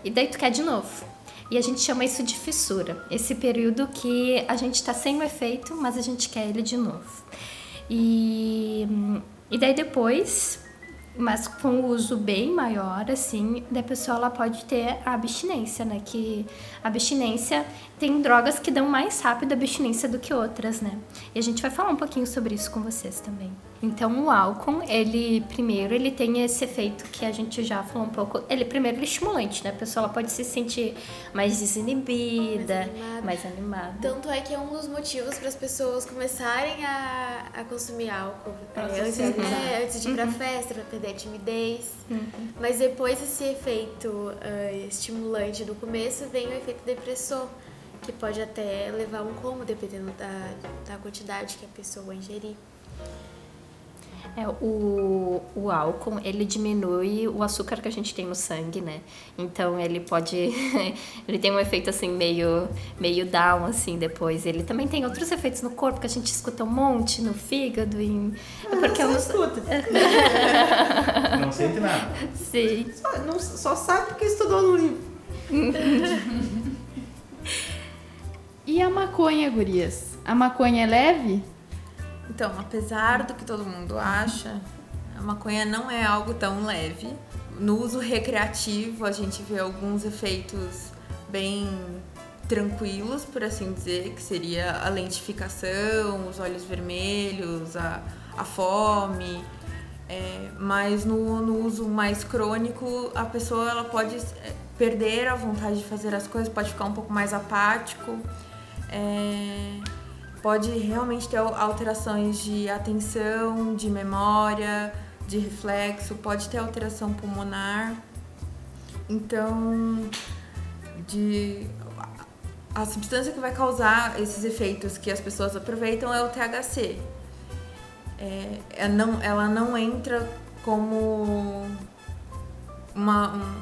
e daí tu quer de novo. E a gente chama isso de fissura. Esse período que a gente tá sem o efeito, mas a gente quer ele de novo. E, e daí depois, mas com o uso bem maior, assim, da pessoa ela pode ter a abstinência, né? Que a abstinência tem drogas que dão mais rápido a abstinência do que outras, né? E a gente vai falar um pouquinho sobre isso com vocês também. Então, o álcool, ele primeiro, ele tem esse efeito que a gente já falou um pouco. Ele primeiro ele é estimulante, né? A pessoa ela pode se sentir mais desinibida, animada. mais animada. Tanto é que é um dos motivos para as pessoas começarem a, a consumir álcool. Pra É, antes, é, antes de ir pra festa, pra perder a timidez. Mas depois desse efeito ah, estimulante do começo, vem o efeito depressor. que pode até levar um coma, dependendo da, da quantidade que a pessoa ingerir. É, o, o álcool, ele diminui o açúcar que a gente tem no sangue, né? Então ele pode. *laughs* ele tem um efeito assim meio, meio down, assim, depois. Ele também tem outros efeitos no corpo que a gente escuta um monte no fígado. Em... É porque Não eu escuta. *laughs* Não sente nada. Sim. Só, não- só sabe porque estudou no livro. *laughs* E a maconha, gurias? A maconha é leve? Então, apesar do que todo mundo acha, a maconha não é algo tão leve. No uso recreativo, a gente vê alguns efeitos bem tranquilos, por assim dizer, que seria a lentificação, os olhos vermelhos, a, a fome. É, mas no, no uso mais crônico, a pessoa ela pode é, perder a vontade de fazer as coisas, pode ficar um pouco mais apático. É, pode realmente ter alterações de atenção, de memória, de reflexo, pode ter alteração pulmonar. Então, de a substância que vai causar esses efeitos que as pessoas aproveitam é o THC. É, é não, ela não entra como uma, um-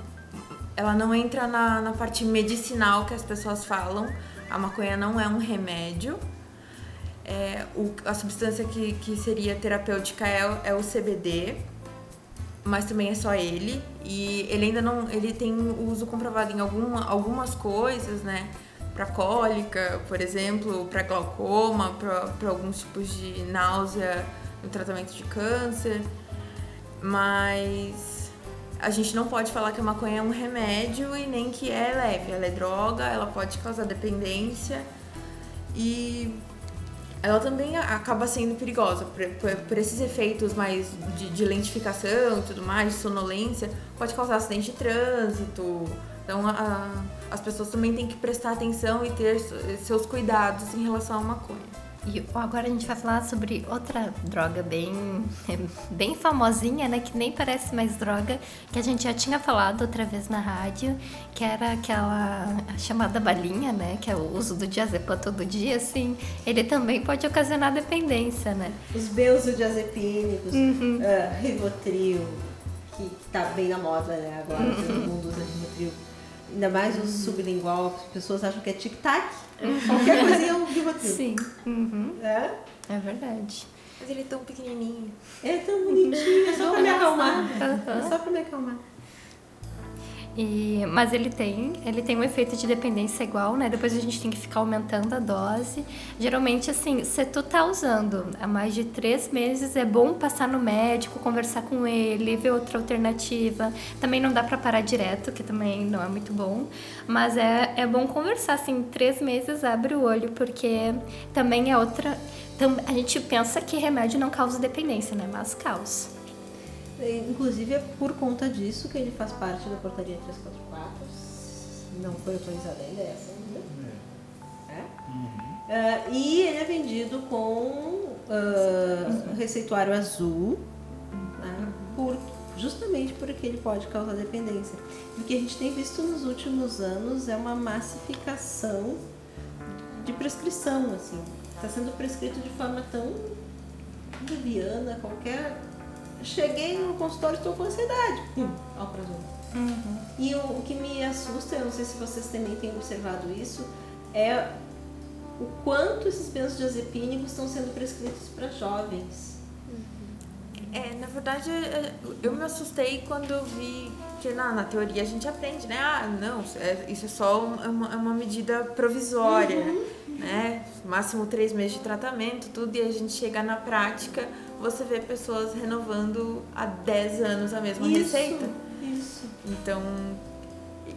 ela não entra na, na parte medicinal que as pessoas falam. A maconha não é um remédio. É, o- a substância que, que seria terapêutica é, o- é o CBD, mas também é só ele. E ele ainda não. Ele tem uso comprovado em alguma, algumas coisas, né? Para cólica, por exemplo, para glaucoma, para alguns tipos de náusea no tratamento de câncer. Mas a gente não pode falar que a maconha é um remédio e nem que é leve. Ela é droga, ela pode causar dependência e ela também acaba sendo perigosa por, por- por esses efeitos mais de, de lentificação e tudo mais, de sonolência, pode causar acidente de trânsito. Então a- as pessoas também têm que prestar atenção e ter seus cuidados em relação à maconha. E agora a gente vai falar sobre outra droga bem, *laughs* bem famosinha, né? Que nem parece mais droga, que a gente já tinha falado outra vez na rádio, que era aquela chamada balinha, né? Que é o uso do diazepam todo dia, assim. Ele também pode ocasionar dependência, né? Os benzodiazepínicos, ah, Rivotril, que, que tá bem na moda, né? Agora todo mundo usa Rivotril. Ainda mais o sublingual, as pessoas acham que é tic-tac. Qualquer coisinha é um Rivotril. Sim. Uhum. É? É verdade. Mas ele é tão pequenininho. É tão bonitinho, é só pra me acalmar. É só pra me acalmar. E, mas ele tem, ele tem um efeito de dependência igual, né? Depois a gente tem que ficar aumentando a dose. Geralmente, assim, se tu tá usando há mais de três meses, é bom passar no médico, conversar com ele, ver outra alternativa. Também não dá pra parar direto, que também não é muito bom. Mas é, é bom conversar, assim, três meses abre o olho, porque também é outra. a gente pensa que remédio não causa dependência, né? Mas causa. E, Inclusive é por conta disso que ele faz parte da portaria 344. Não foi autorizada ainda essa ainda. É? Ah, e ele é vendido com ah, receituário azul, né, por, justamente porque ele pode causar dependência. E o que a gente tem visto nos últimos anos é uma massificação de prescrição, assim. Está sendo prescrito de forma tão leviana, qualquer. Cheguei no consultório estou com ansiedade. Hum, alprazolam. E o, o que me assusta, eu não sei se vocês também têm observado isso, é o quanto esses benzodiazepínicos estão sendo prescritos para jovens. É, na verdade, eu me assustei quando eu vi que na, na teoria a gente aprende, né? Ah, não, é- isso é só um- é uma, é uma medida provisória, né? Máximo três meses de tratamento, tudo, e a gente chega na prática, você vê pessoas renovando há 10 anos a mesma Isso, receita. Isso. Então,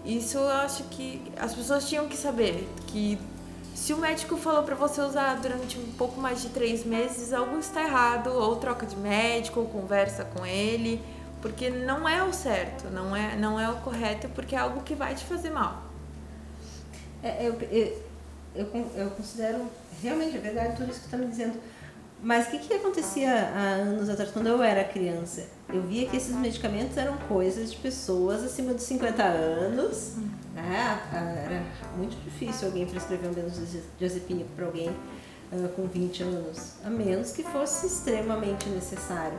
isso eu acho que as pessoas tinham que saber que se o médico falou pra você usar durante um pouco mais de três meses, algo está errado, ou troca de médico, ou conversa com ele, porque não é o certo, não é, não é o correto, porque é algo que vai te fazer mal. É, eu, eu, eu, eu considero realmente é verdade tudo isso que está me dizendo. Mas o que, que acontecia há anos atrás, quando eu era criança? Eu via que esses medicamentos eram coisas de pessoas acima de 50 anos. Né? Era muito difícil alguém prescrever um benzodiazepínico para alguém uh, com 20 anos, a menos que fosse extremamente necessário.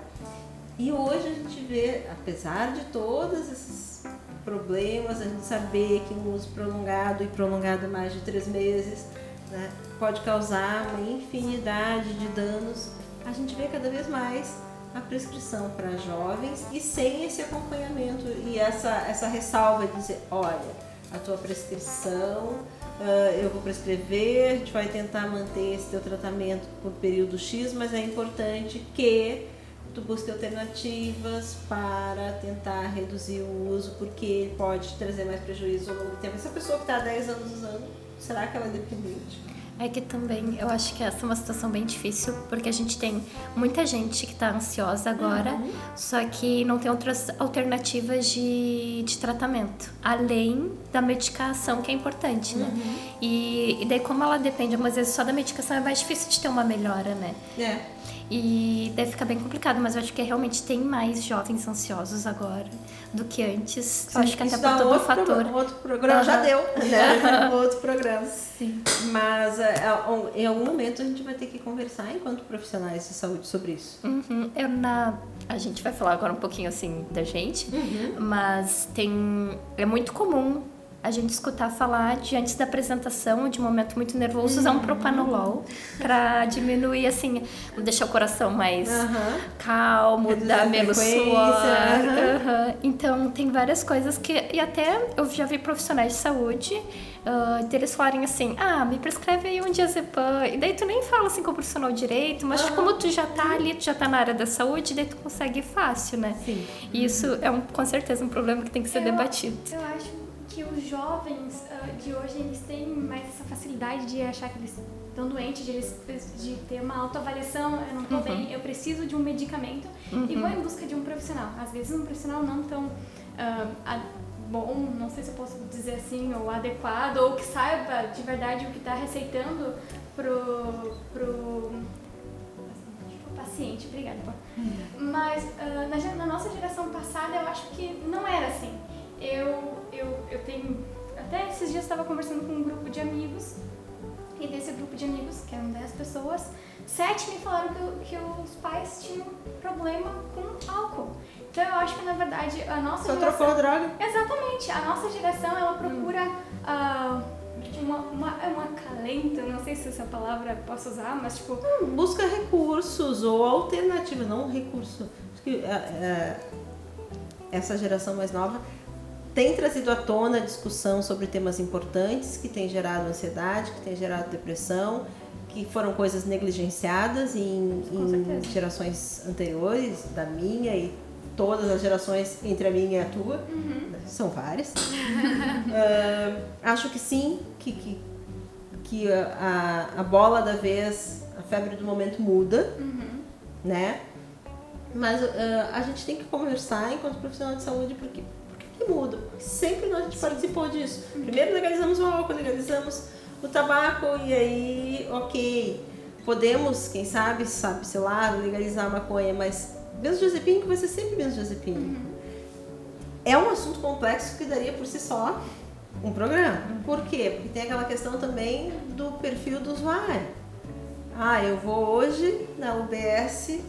E hoje a gente vê, apesar de todos esses problemas, a gente saber que um uso prolongado e prolongado mais de três meses né, pode causar uma infinidade de danos, a gente vê cada vez mais a prescrição para jovens e sem esse acompanhamento e essa, essa ressalva de dizer, olha, a tua prescrição, uh, eu vou prescrever, a gente vai tentar manter esse teu tratamento por período X, mas é importante que tu busque alternativas para tentar reduzir o uso, porque pode trazer mais prejuízo ao longo do tempo. Essa pessoa que está há 10 anos usando, será que ela é dependente? É que também eu acho que essa é uma situação bem difícil, porque a gente tem muita gente que está ansiosa agora, uhum. só que não tem outras alternativas de, de tratamento, além da medicação, que é importante, né? Uhum. E, e daí, como ela depende, às vezes só da medicação, é mais difícil de ter uma melhora, né? É. E deve ficar bem complicado, mas eu acho que realmente tem mais jovens ansiosos agora do que antes. Sim, eu acho que até por todo o fator. Programa, outro programa uhum. já deu, né? *laughs* outro programa. Sim. Mas é, é, em algum momento a gente vai ter que conversar enquanto profissionais de saúde sobre isso. Uhum. Eu na a gente vai falar agora um pouquinho assim da gente, uhum. mas tem é muito comum a gente escutar falar de antes da apresentação, de um momento muito nervoso, usar um uhum. propanolol para diminuir, assim, deixar o coração mais uhum. calmo, dar menos suor. Uhum. Então, tem várias coisas que. E até eu já vi profissionais de saúde uh, deles falarem assim: ah, me prescreve aí um diazepam. E daí tu nem fala assim com o profissional direito, mas como tu já tá ali, tu já tá na área da saúde, daí tu consegue fácil, né? Sim. E isso é um, com certeza um problema que tem que ser eu, debatido. Eu acho que os jovens uh, de hoje eles têm mais essa facilidade de achar que eles estão doentes, de, eles, de ter uma autoavaliação, eu não estou uhum. bem, eu preciso de um medicamento uhum. e vou em busca de um profissional. Às vezes um profissional não tão uh, bom, não sei se eu posso dizer assim, ou adequado, ou que saiba de verdade o que está receitando pro, pro paciente, obrigada. Uhum. Mas uh, na, na nossa geração passada eu acho que não era assim eu, eu, eu tenho. Até esses dias estava conversando com um grupo de amigos, e desse grupo de amigos, que eram 10 pessoas, sete me falaram que, que os pais tinham problema com álcool. Então eu acho que na verdade a nossa Só geração. trocou a droga? Exatamente. A nossa geração ela procura. Hum. Uh, uma, uma, é um acalento, não sei se essa palavra posso usar, mas tipo. Hum, busca recursos ou alternativa, não recurso. Acho que é, é, essa geração mais nova tem trazido à tona a discussão sobre temas importantes que têm gerado ansiedade, que têm gerado depressão, que foram coisas negligenciadas em, em gerações anteriores, da minha e todas as gerações entre a minha e a tua, uhum. são várias. uh, *laughs* acho que sim, que, que, que a, a bola da vez, a febre do momento muda, uhum. né? Mas uh, a gente tem que conversar enquanto profissional de saúde, porque que muda. Sempre nós a gente participou disso. Primeiro legalizamos o álcool, legalizamos o tabaco e aí, ok, podemos, quem sabe, sabe, sei lá, legalizar a maconha, mas benzodiazepínico vai ser sempre benzodiazepínico. Uhum. É um assunto complexo que daria por si só um programa. Por quê? Porque tem aquela questão também do perfil do usuário. Ah, eu vou hoje na UBS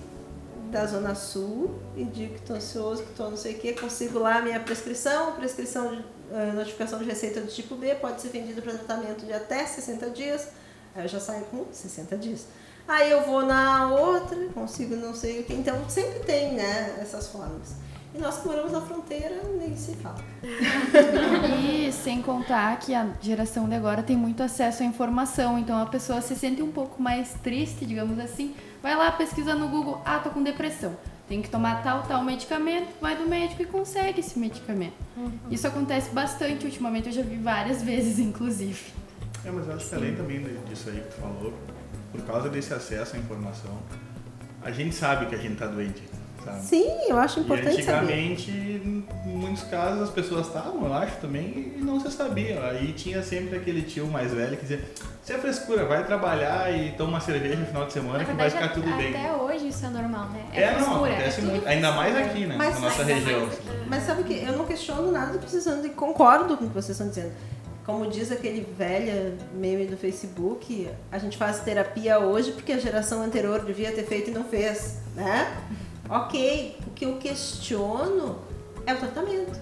da Zona Sul e digo que estou ansioso, que estou não sei o que, consigo lá minha prescrição, prescrição de uh, notificação de receita do tipo B, pode ser vendido para tratamento de até 60 dias, aí eu já saio com 60 dias. Aí eu vou na outra, consigo não sei o que, então sempre tem né, essas formas. E nós que moramos na fronteira, nem se fala. *laughs* E sem contar que a geração de agora tem muito acesso à informação, então a pessoa se sente um pouco mais triste, digamos assim, Vai lá, pesquisa no Google, ah, tô com depressão. Tem que tomar tal, tal medicamento, vai do médico e consegue esse medicamento. Uhum. Isso acontece bastante ultimamente, eu já vi várias *laughs* vezes, inclusive. É, mas eu acho que além também disso aí que tu falou, por causa desse acesso à informação, a gente sabe que a gente tá doente. Sabe? Sim, eu acho E importante saber. antigamente, em muitos casos, as pessoas estavam, eu acho, também, e não se sabia. Aí tinha sempre aquele tio mais velho que dizia, isso é frescura, vai trabalhar e toma uma cerveja no final de semana Na que vai verdade, ficar tudo até bem. hoje isso é normal, né? É, não, frescura, acontece é tudo muito. Ainda mais aqui, né? Mas- na nossa região. Mas sabe que eu não questiono nada do que vocês estão dizendo e concordo com o que vocês estão dizendo. Como diz aquele velho meme do Facebook, a gente faz terapia hoje porque a geração anterior devia ter feito e não fez, né? Ok, o que eu questiono é o tratamento.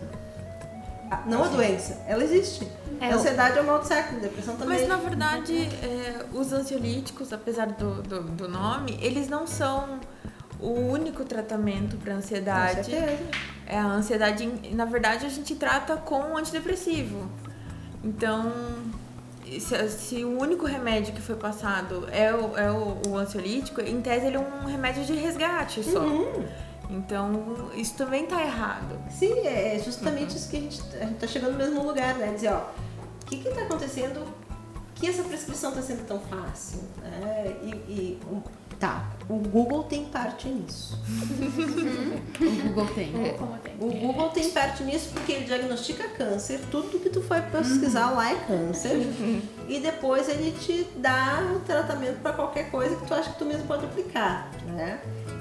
A- Não a doença, ela existe. É, a ansiedade é o mal do século, depressão também. Mas na verdade, é, os ansiolíticos, apesar do, do, do nome, eles não são o único tratamento para ansiedade. certeza. É a ansiedade, na verdade, a gente trata com um antidepressivo. Então, se, se o único remédio que foi passado é o, é o, o ansiolítico, em tese ele é um remédio de resgate só. Uhum. Então, isso também tá errado. Sim, é justamente isso que a gente, a gente tá chegando no mesmo lugar, né? Dizer, ó, o que que tá acontecendo que essa prescrição tá sendo tão fácil? Né? E, e, tá, o Google tem parte nisso. O Google tem. Tem. O Google tem parte nisso porque ele diagnostica câncer, tudo que tu foi pesquisar lá é câncer, e depois ele te dá um tratamento para qualquer coisa que tu acha que tu mesmo pode aplicar, né?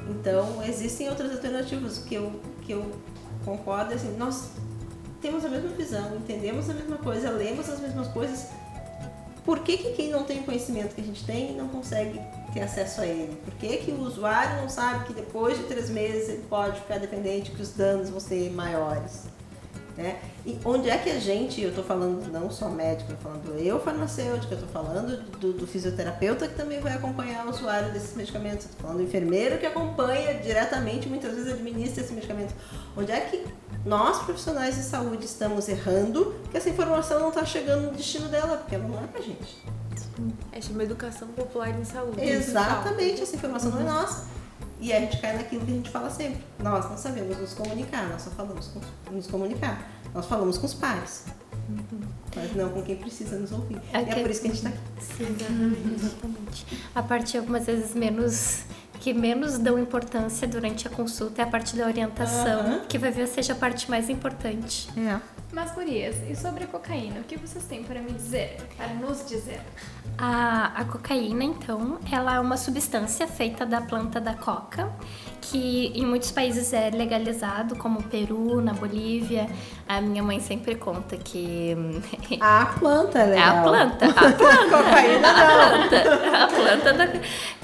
Então, existem outras alternativas que eu, que eu concordo, assim, nós temos a mesma visão, entendemos a mesma coisa, lemos as mesmas coisas. Por que, que quem não tem o conhecimento que a gente tem não consegue ter acesso a ele? Por que, que o usuário não sabe que depois de três meses ele pode ficar dependente, que os danos vão ser maiores? Né? E onde é que a gente, eu estou falando não só médico, eu tô falando eu farmacêutica, eu estou falando do, do fisioterapeuta que também vai acompanhar o usuário desses medicamentos, tô falando do enfermeiro que acompanha diretamente, muitas vezes administra esse medicamento. Onde é que nós, profissionais de saúde, estamos errando que essa informação não está chegando no destino dela, porque ela não é pra gente. É chama educação popular em saúde. Exatamente, essa informação não é nossa. E a gente cai naquilo que a gente fala sempre. Nós não sabemos nos comunicar, nós só falamos com, nos comunicar. Nós falamos com os pais. Mas não com quem precisa nos ouvir. É e é que- por isso que a gente tá aqui. Sim, exatamente. A parte algumas vezes menos que menos dão importância durante a consulta é a parte da orientação, Aham. que vai ver seja a parte mais importante. É. Mas, gurias, e sobre a cocaína? O que vocês têm para me dizer? Para nos dizer? A, a cocaína, então, ela é uma substância feita da planta da coca, que em muitos países é legalizado, como o Peru, na Bolívia. A minha mãe sempre conta que *laughs* A planta é é legal. *laughs* *laughs* a planta, a planta. Cocaína não. planta, a planta da...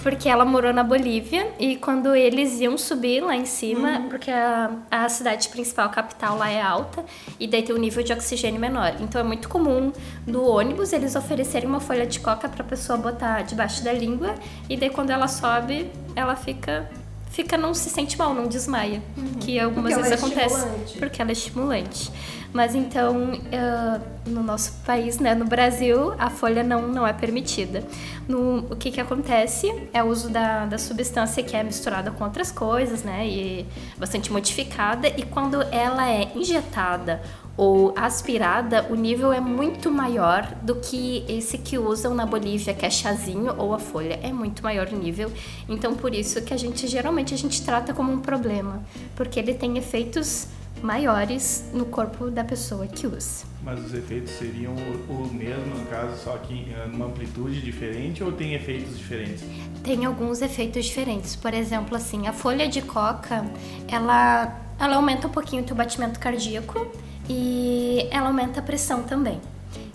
Porque ela morou na Bolívia e quando eles iam subir lá em cima, porque a, a cidade principal, a capital lá é alta, e daí tem um nível de oxigênio menor. Então é muito comum no ônibus eles oferecerem uma folha de coca pra pessoa botar debaixo da língua, e daí quando ela sobe, ela fica. Fica, não se sente mal, não desmaia. Que algumas Porque ela vezes é acontece. estimulante. Porque ela é estimulante. Mas então, eh, no nosso país, né, no Brasil, a folha não, não é permitida. No, o que que acontece é o uso da, da substância que é misturada com outras coisas, né, e bastante modificada, e quando ela é injetada ou aspirada, o nível é muito maior do que esse que usam na Bolívia, que é chazinho ou a folha. É muito maior o nível. Então, por isso que a gente geralmente a gente trata como um problema, porque ele tem efeitos maiores no corpo da pessoa que usa. Mas os efeitos seriam o, mesmo, no caso, só que em uma amplitude diferente ou tem efeitos diferentes? Tem alguns efeitos diferentes. Por exemplo, assim, a folha de coca, ela, ela aumenta um pouquinho o teu batimento cardíaco e ela aumenta a pressão também.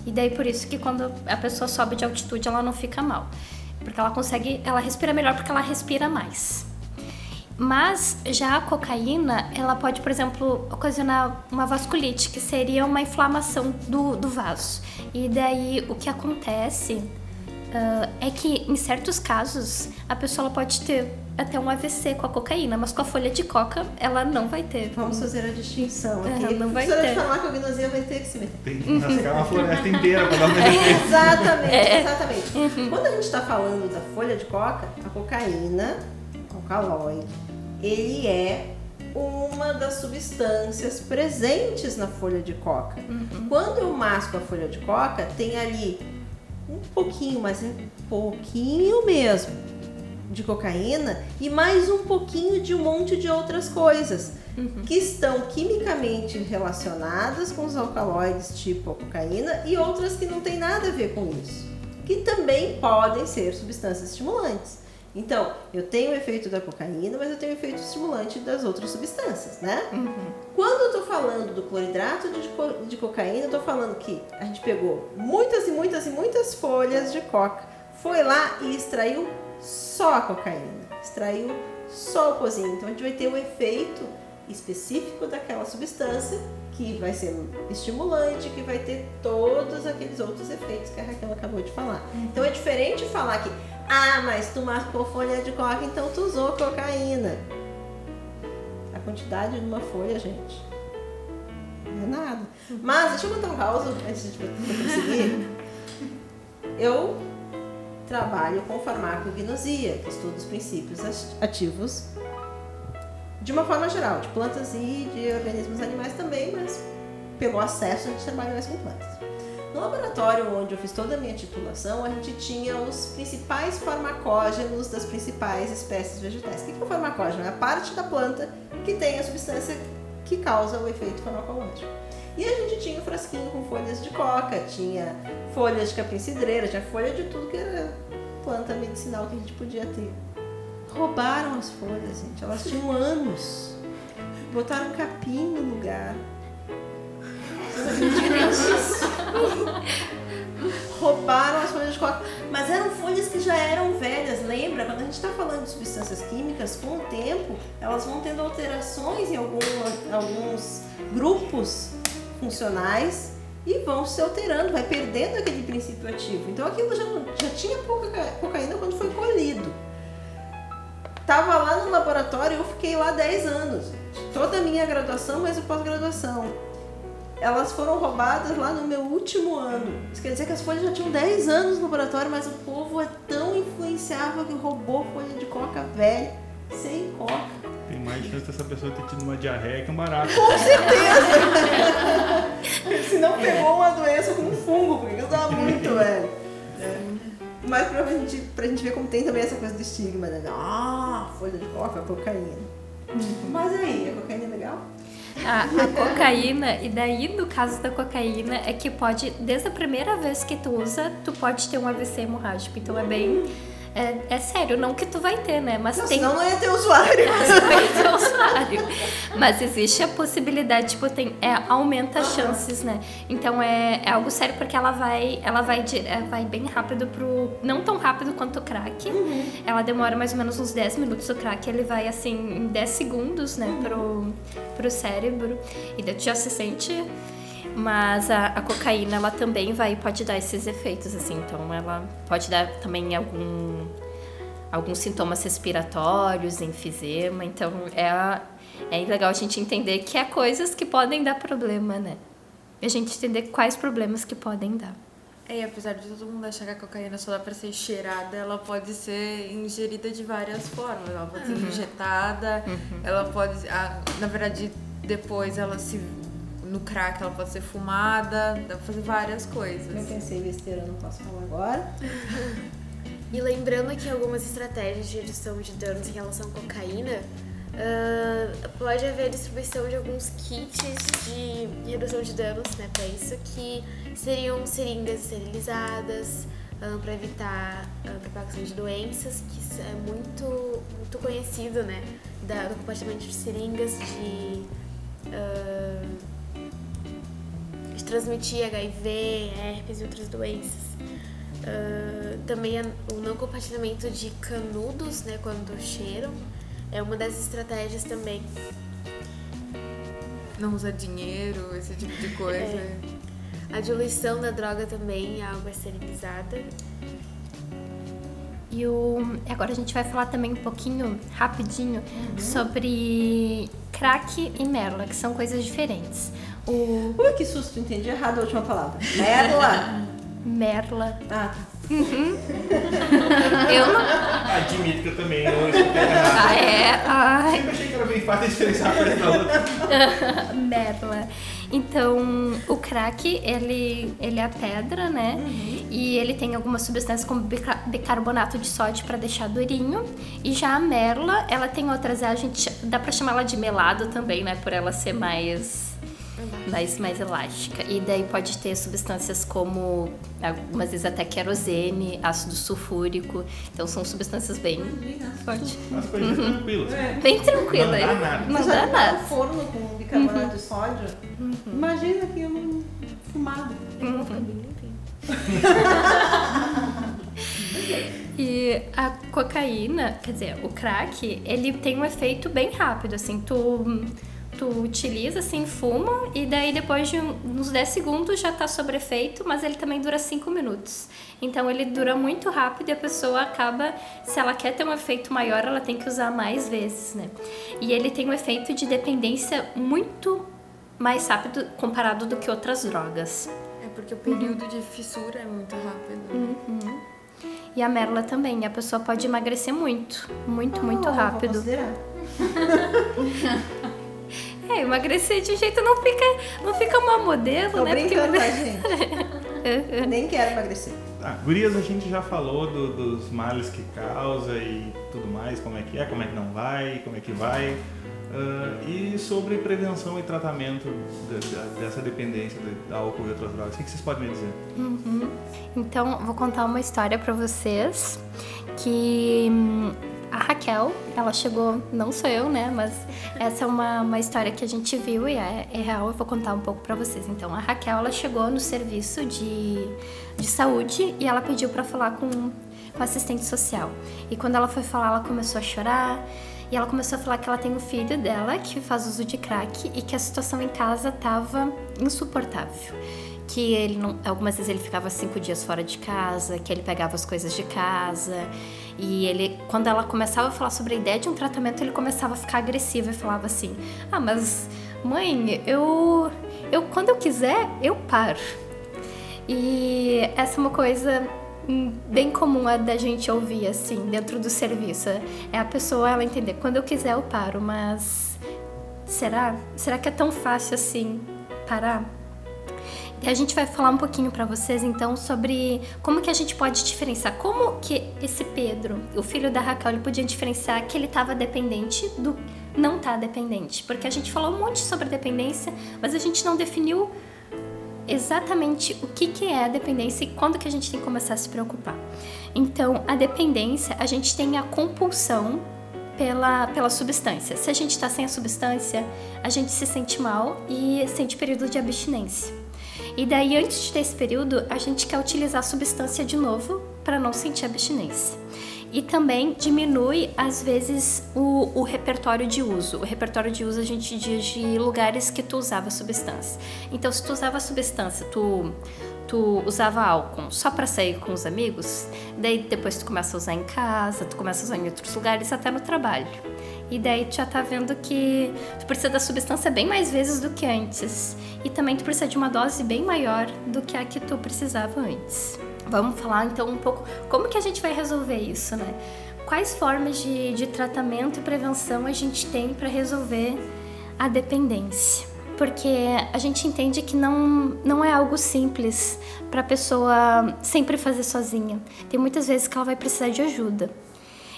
E daí por isso que quando a pessoa sobe de altitude, ela não fica mal. Porque ela consegue, ela respira melhor porque ela respira mais. Mas já a cocaína, ela pode, por exemplo, ocasionar uma vasculite, que seria uma inflamação do, do vaso. E daí o que acontece ah, é que em certos casos a pessoa pode ter até um AVC com a cocaína, mas com a folha de coca ela não vai ter. Vamos fazer a distinção É, aqui. não vai Se a ter. falar que a gnosia vai ter que se meter. Tem que rascar uma floresta inteira pra dar *laughs* uma efeito. Exatamente, É. exatamente. Quando a gente está falando da folha de coca, a cocaína, alcaloide, ele é uma das substâncias presentes na folha de coca. Quando eu masco a folha de coca, tem ali um pouquinho, mas é pouquinho mesmo, de cocaína e mais um pouquinho de um monte de outras coisas que estão quimicamente relacionadas com os alcaloides tipo a cocaína e outras que não têm nada a ver com isso, que também podem ser substâncias estimulantes. Então, eu tenho o efeito da cocaína, mas eu tenho o efeito estimulante das outras substâncias, né? Quando eu tô falando do cloridrato de, co- de cocaína, eu tô falando que a gente pegou muitas e muitas e muitas folhas de coca, foi lá e extraiu só a cocaína, extraiu só o pozinho. Então a gente vai ter o efeito específico daquela substância que vai ser estimulante, que vai ter todos aqueles outros efeitos que a Raquel acabou de falar. Então é diferente falar que, ah, mas tu marcou folha de coca, então tu usou cocaína. A quantidade de uma folha, gente, não é nada. Mas deixa eu contar um caos antes de *laughs* eu prosseguir. Eu trabalho com farmacognosia, que estuda os princípios ativos de uma forma geral, de plantas e de organismos animais também, mas pelo acesso a gente trabalha mais com plantas. No laboratório onde eu fiz toda a minha titulação, a gente tinha os principais farmacógenos das principais espécies vegetais. O que é o farmacógeno? É a parte da planta que tem a substância que causa o efeito farmacológico. E a gente tinha um frasquinho com folhas de coca, tinha folhas de capim cidreira, tinha folha de tudo que era planta medicinal que a gente podia ter. Roubaram as folhas, gente. Elas tinham anos. Botaram capim no lugar. Roubaram as folhas de coca. Mas eram folhas que já eram velhas. Lembra? Quando a gente está falando de substâncias químicas, com o tempo, elas vão tendo alterações em alguns grupos funcionais e vão se alterando, vai perdendo aquele princípio ativo. Então aquilo já, já tinha pouca ca- cocaína quando foi colhido. Tava lá no laboratório, eu fiquei lá 10 anos. Toda a minha graduação, mas o pós-graduação. Elas foram roubadas lá no meu último ano. Isso quer dizer que as folhas já tinham 10 anos no laboratório, mas o povo é tão influenciável que roubou folha de coca velha, sem coca. Tem mais chance dessa pessoa ter tido uma diarreia que um barato. Com certeza! *laughs* Se não pegou uma doença com um fungo, porque eu tava muito *laughs* velho. Mas pra gente, pra gente ver como tem também essa coisa do estigma, né? Ah, folha de coca, cocaína. Mas aí, a cocaína é legal? A, a cocaína, e daí no caso da cocaína, é que pode, desde a primeira vez que tu usa, tu pode ter um AVC hemorrágico. Então é bem. É, é sério, não que tu vai ter, né? Mas Não, tem. senão não ia ter usuário. *laughs* vai ter usuário. Mas existe a possibilidade, tipo, tem, é, aumenta as chances, né? Então é, é algo sério porque ela vai, ela vai, é, vai bem rápido pro. Não tão rápido quanto o crack. Ela demora mais ou menos uns 10 minutos. O crack ele vai assim em 10 segundos, né, pro, pro cérebro. E daí tu já se sente. Mas a, a cocaína, ela também vai, pode dar esses efeitos, assim. Então ela pode dar também algum alguns sintomas respiratórios, enfisema. Então é, a- é legal a gente entender que há coisas que podem dar problema, né? E a gente entender quais problemas que podem dar. É, e apesar de todo mundo achar que a cocaína só dá pra ser cheirada, ela pode ser ingerida de várias formas. Ela pode ser injetada, ela pode. ah, na verdade, depois ela se. No crack ela pode ser fumada, dá pra fazer várias Eu coisas. pensei besteira, não posso falar agora. *laughs* E lembrando que algumas estratégias de redução de danos em relação à cocaína, ah, pode haver distribuição de alguns kits de redução de danos, né, para isso, que seriam seringas esterilizadas, para evitar a propagação de doenças, que é muito, muito conhecido, né, da- do compartimento de seringas, de, ah, de transmitir HIV, herpes e outras doenças. Ah, também o não compartilhamento de canudos, né, quando cheiram, é uma das estratégias também. Não usa dinheiro, esse tipo de coisa. É. A diluição da droga também é algo esterilizada. E o... agora a gente vai falar também um pouquinho, rapidinho, sobre crack e merla, que são coisas diferentes. O Ui, que susto, entendi errado a última palavra. Merla. merla, Ah, tá. *laughs* eu não... Admito que eu também não escutei errado. Ah, é? Ai, Sempre achei que era bem fácil diferenciar uma da outra. merla. Então, o crack, ele, ele é a pedra, né? E ele tem algumas substâncias como bica- bicarbonato de sódio para deixar durinho. E já a merla, ela tem outras, a gente dá para chamar ela de melado também, né? Por ela ser mais mais, mais elástica. E daí pode ter substâncias como, algumas vezes até querosene, ácido sulfúrico. Então são substâncias bem fortes. Umas coisas tranquilas. Bem tranquilas. Não dá nada. Não Já dá nada. um forno com bicarbonato de sódio? Imagina aquilo fumado. E a cocaína, quer dizer, o crack, ele tem um efeito bem rápido, assim, tu, tu utiliza, assim, fuma, e daí depois de uns 10 segundos já tá sobre efeito, mas ele também dura 5 minutos. Então ele dura muito rápido e a pessoa acaba, se ela quer ter um efeito maior, ela tem que usar mais vezes, né? E ele tem um efeito de dependência muito mais rápido comparado do que outras drogas. É porque o período de fissura é muito rápido. né? E a merla também, a pessoa pode emagrecer muito, muito, muito Oh, vou rápido. considerar. *laughs* É, emagrecer de jeito não fica, não fica uma modelo, Tô né? Brincando, tá, gente? *laughs* Nem quero emagrecer. Ah, gurias, a gente já falou do- dos males que causa e tudo mais, como é que é, como é que não vai, como é que vai. Ah, e sobre prevenção e tratamento de- de- dessa dependência de, de álcool e outras drogas. O que vocês podem me dizer? Então, vou contar uma história pra vocês que a Raquel, ela chegou, não sou eu, né, mas essa é uma, uma história que a gente viu e é, é real, eu vou contar um pouco pra vocês. Então, a Raquel, ela chegou no serviço de, de saúde e ela pediu pra falar com, a assistente social. E quando ela foi falar, ela começou a chorar. E ela começou a falar que ela tem um filho dela que faz uso de crack e que a situação em casa tava insuportável que ele não, algumas vezes ele ficava cinco dias fora de casa, que ele pegava as coisas de casa e ele, quando ela começava a falar sobre a ideia de um tratamento, ele começava a ficar agressivo e falava assim: "Ah, mas mãe, eu, eu quando eu quiser eu paro". E essa é uma coisa bem comum a da gente ouvir assim dentro do serviço. É a pessoa ela entender quando eu quiser eu paro, mas será? Será que é tão fácil assim parar? E a gente vai falar um pouquinho para vocês então sobre como que a gente pode diferenciar, como que esse Pedro, o filho da Raquel, ele podia diferenciar que ele estava dependente do não tá dependente, porque a gente falou um monte sobre dependência, mas a gente não definiu exatamente o que, que é a dependência e quando que a gente tem que começar a se preocupar. Então, a dependência, a gente tem a compulsão pela, pela substância. Se a gente está sem a substância, a gente se sente mal e sente período de abstinência. E daí, antes de ter esse período, a gente quer utilizar a substância de novo para não sentir abstinência. E também diminui, às vezes, o, o repertório de uso. O repertório de uso a gente diz de lugares que tu usava substância. Então, se tu usava substância, tu, tu usava álcool só para sair com os amigos, daí depois tu começa a usar em casa, tu começa a usar em outros lugares, até no trabalho. E daí tu já tá vendo que tu precisa da substância bem mais vezes do que antes. E também tu precisa de uma dose bem maior do que a que tu precisava antes. Vamos falar então um pouco como que a gente vai resolver isso, né? Quais formas de, de tratamento e prevenção a gente tem para resolver a dependência? Porque a gente entende que não, não é algo simples para a pessoa sempre fazer sozinha. Tem muitas vezes que ela vai precisar de ajuda.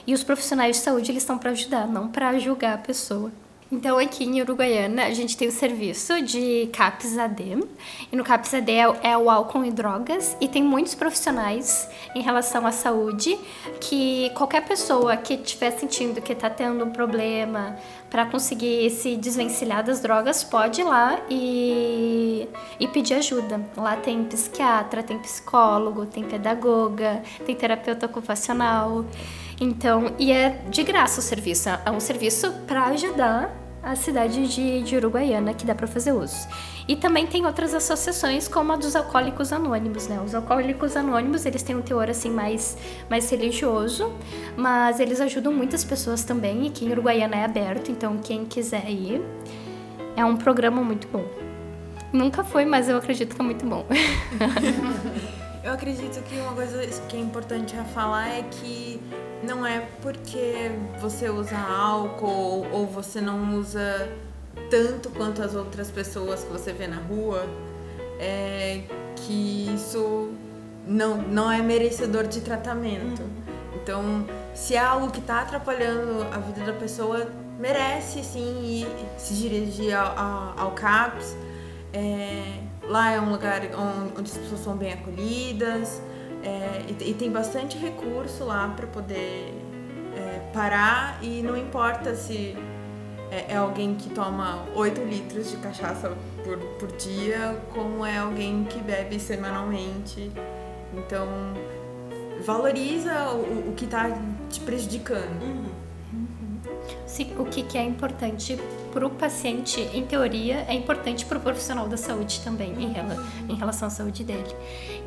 E os profissionais de saúde eles estão para ajudar, não para julgar a pessoa. Então aqui em Uruguaiana a gente tem o serviço de CAPS AD e no CAPS AD é, o- é o álcool e drogas e tem muitos profissionais em relação à saúde que qualquer pessoa que estiver sentindo que está tendo um problema para conseguir se desvencilhar das drogas pode ir lá e, e pedir ajuda. Lá tem psiquiatra, tem psicólogo, tem pedagoga, tem terapeuta ocupacional. Então, e é de graça o serviço. É um serviço para ajudar a cidade de, de Uruguaiana, que dá para fazer uso. E também tem outras associações, como a dos Alcoólicos Anônimos, né? Os Alcoólicos Anônimos, eles têm um teor, assim, mais, mais religioso, mas eles ajudam muitas pessoas também, e aqui em Uruguaiana é aberto, então quem quiser ir, é um programa muito bom. Nunca foi, mas eu acredito que é muito bom. *laughs* Eu acredito que uma coisa que é importante a falar é que não é porque você usa álcool ou você não usa tanto quanto as outras pessoas que você vê na rua, é, que isso não, não é merecedor de tratamento. Então, se é algo que está atrapalhando a vida da pessoa, merece sim ir, se dirigir ao, ao, ao CAPS. É, lá é um lugar onde, as pessoas são bem acolhidas é, e, e tem bastante recurso lá para poder é, parar e não importa se é, é alguém que toma 8 litros de cachaça por, por dia, como é alguém que bebe semanalmente. Então, valoriza o, o que está te prejudicando. Sim, o que, que é importante para o paciente, em teoria, é importante para o profissional da saúde também, em, rela, em relação à saúde dele.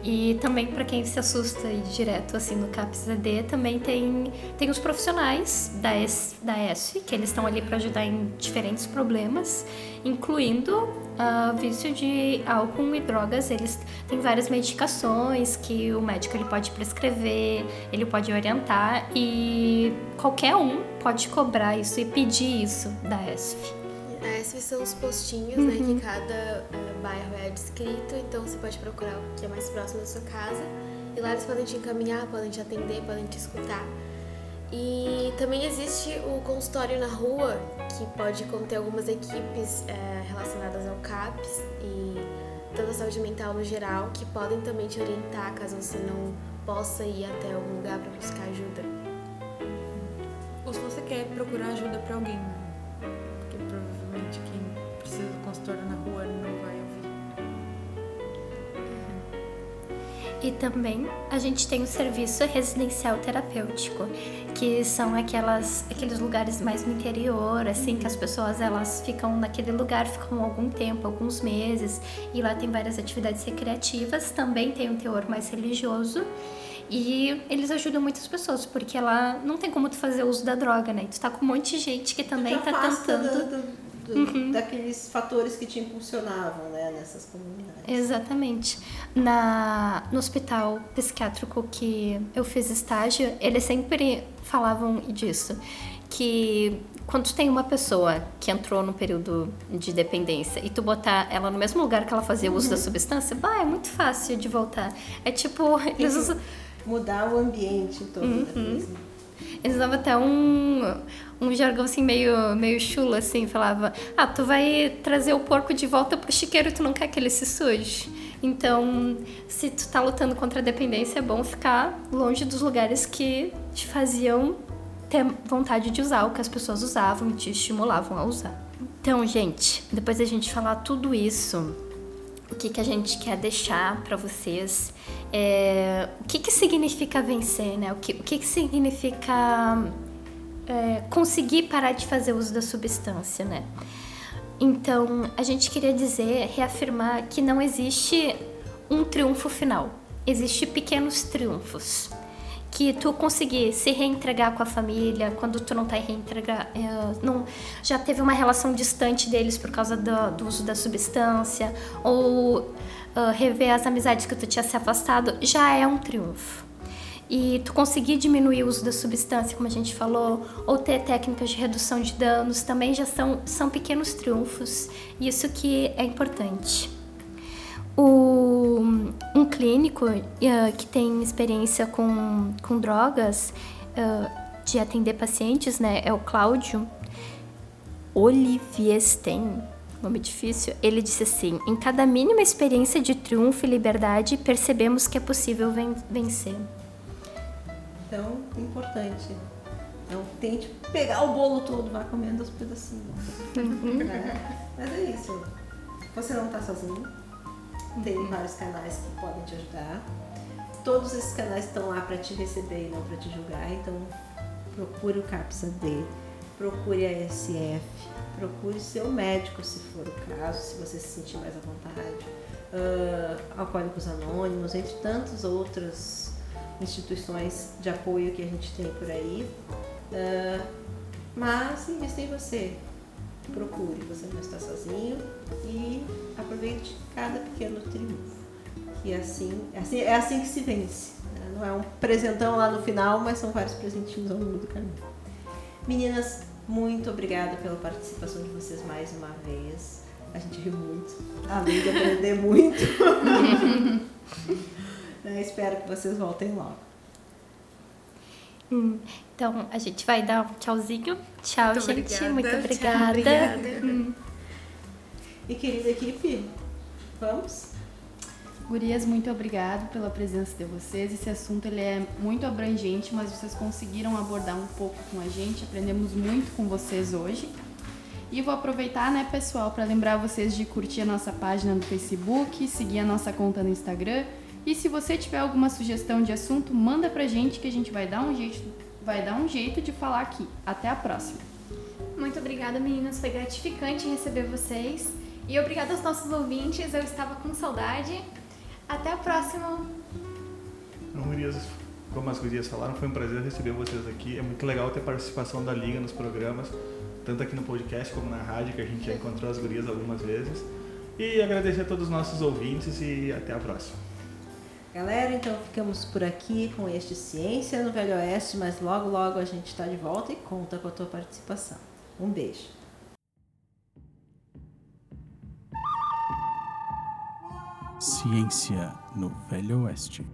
E também para quem se assusta e direto assim no CAPS-AD, também tem, tem os profissionais da, S, da ESF, que eles estão ali para ajudar em diferentes problemas, incluindo uh, vício de álcool e drogas. Eles têm várias medicações que o médico ele pode prescrever, ele pode orientar e qualquer um pode cobrar isso e pedir isso da ESF. A ESF são os postinhos, né, que cada uh, bairro é descrito, então você pode procurar o que é mais próximo da sua casa. E lá eles podem te encaminhar, podem te atender, podem te escutar. E também existe o consultório na rua, que pode conter algumas equipes é, relacionadas ao CAPS e toda a saúde mental no geral, que podem também te orientar caso você não possa ir até algum lugar para buscar ajuda. Ou se você quer procurar ajuda para alguém, porque provavelmente quem precisa do consultório na E também a gente tem o serviço residencial terapêutico, que são aquelas, aqueles lugares mais no interior, assim, que as pessoas elas ficam naquele lugar, ficam algum tempo, alguns meses, e lá tem várias atividades recreativas, também tem um teor mais religioso. E eles ajudam muitas pessoas, porque lá não tem como tu fazer uso da droga, né? Tu tá com um monte de gente que também tá tentando. do- do- do- daqueles fatores que te impulsionavam né, nessas comunidades. Exatamente. Na, no hospital psiquiátrico que eu fiz estágio, eles sempre falavam disso. Que quando tu tem uma pessoa que entrou no período de dependência e tu botar ela no mesmo lugar que ela fazia uso da substância, bah, é muito fácil de voltar. É tipo, eles usam. Mudar o ambiente todo Uhum. Eles usavam até um, um jargão assim meio, meio chulo, assim, falava, ah, tu vai trazer o porco de volta pro chiqueiro tu não quer que ele se suje. Então, se tu tá lutando contra a dependência, é bom ficar longe dos lugares que te faziam ter vontade de usar o que as pessoas usavam e te estimulavam a usar. Então, gente, depois da gente falar tudo isso, o que, que a gente quer deixar para vocês é o que, que significa vencer, né? O que, o que, que significa é, conseguir parar de fazer uso da substância, né? Então, a gente queria dizer, reafirmar que não existe um triunfo final. Existe pequenos triunfos. Que tu conseguir se reentregar com a família, quando tu não tá reentregar, é, não, já teve uma relação distante deles por causa do, do uso da substância, ou ah, rever as amizades que tu tinha se afastado, já é um triunfo. E tu conseguir diminuir o uso da substância, como a gente falou, ou ter técnicas de redução de danos, também já são, são pequenos triunfos. Isso que é importante. O, um clínico eh, que tem experiência com, com drogas, eh, de atender pacientes, né, é o Cláudio Oliviesten, nome difícil. Ele disse assim: em cada mínima experiência de triunfo e liberdade, percebemos que é possível ven- vencer. Então, importante. Não tente pegar o bolo todo, vá comendo os pedacinhos. Uhum. *laughs* Mas é isso. Você não está sozinho. Tem vários canais que podem te ajudar. Todos esses canais estão lá para te receber e não para te julgar. Então, procure o CAPS-AD, procure a SF, procure seu médico se for o caso, se você se sentir mais à vontade. Ah, Alcoólicos Anônimos, entre tantas outras instituições de apoio que a gente tem por aí. Ah, mas invista em você. Procure, você não está sozinho e aproveite cada pequeno triunfo. Que assim, é assim, é assim que se vence. né? Não é um presentão lá no final, mas são vários presentinhos ao longo do caminho. Meninas, Muito obrigada pela participação de vocês mais uma vez. A gente riu muito. Além de aprender muito. Eu *laughs* *laughs* espero que vocês voltem logo. Hum, então, a gente vai dar um tchauzinho. Tchau, Muito gente. obrigada. Muito Tchau, obrigada. obrigada. E querida equipe, vamos? Gurias, muito obrigado pela presença de vocês. Esse assunto ele é muito abrangente, mas vocês conseguiram abordar um pouco com a gente. Aprendemos muito com vocês hoje. E vou aproveitar, né, pessoal, para lembrar vocês de curtir a nossa página no Facebook, seguir a nossa conta no Instagram. E se você tiver alguma sugestão de assunto, manda pra gente que a gente vai dar um jeito, vai dar um jeito de falar aqui. Até a próxima. Muito obrigada, meninas. Foi gratificante receber vocês. E obrigada aos nossos ouvintes. Eu estava com saudade. Até a próxima. Como as gurias falaram, foi um prazer receber vocês aqui. É muito legal ter a participação da Liga nos programas, tanto aqui no podcast como na rádio, que a gente já encontrou as gurias algumas vezes. E agradecer a todos os nossos ouvintes e até a próxima. Galera, então ficamos por aqui com este Ciência no Velho Oeste, mas logo logo a gente está de volta e conta com a tua participação. Um beijo. Ciência no Velho Oeste.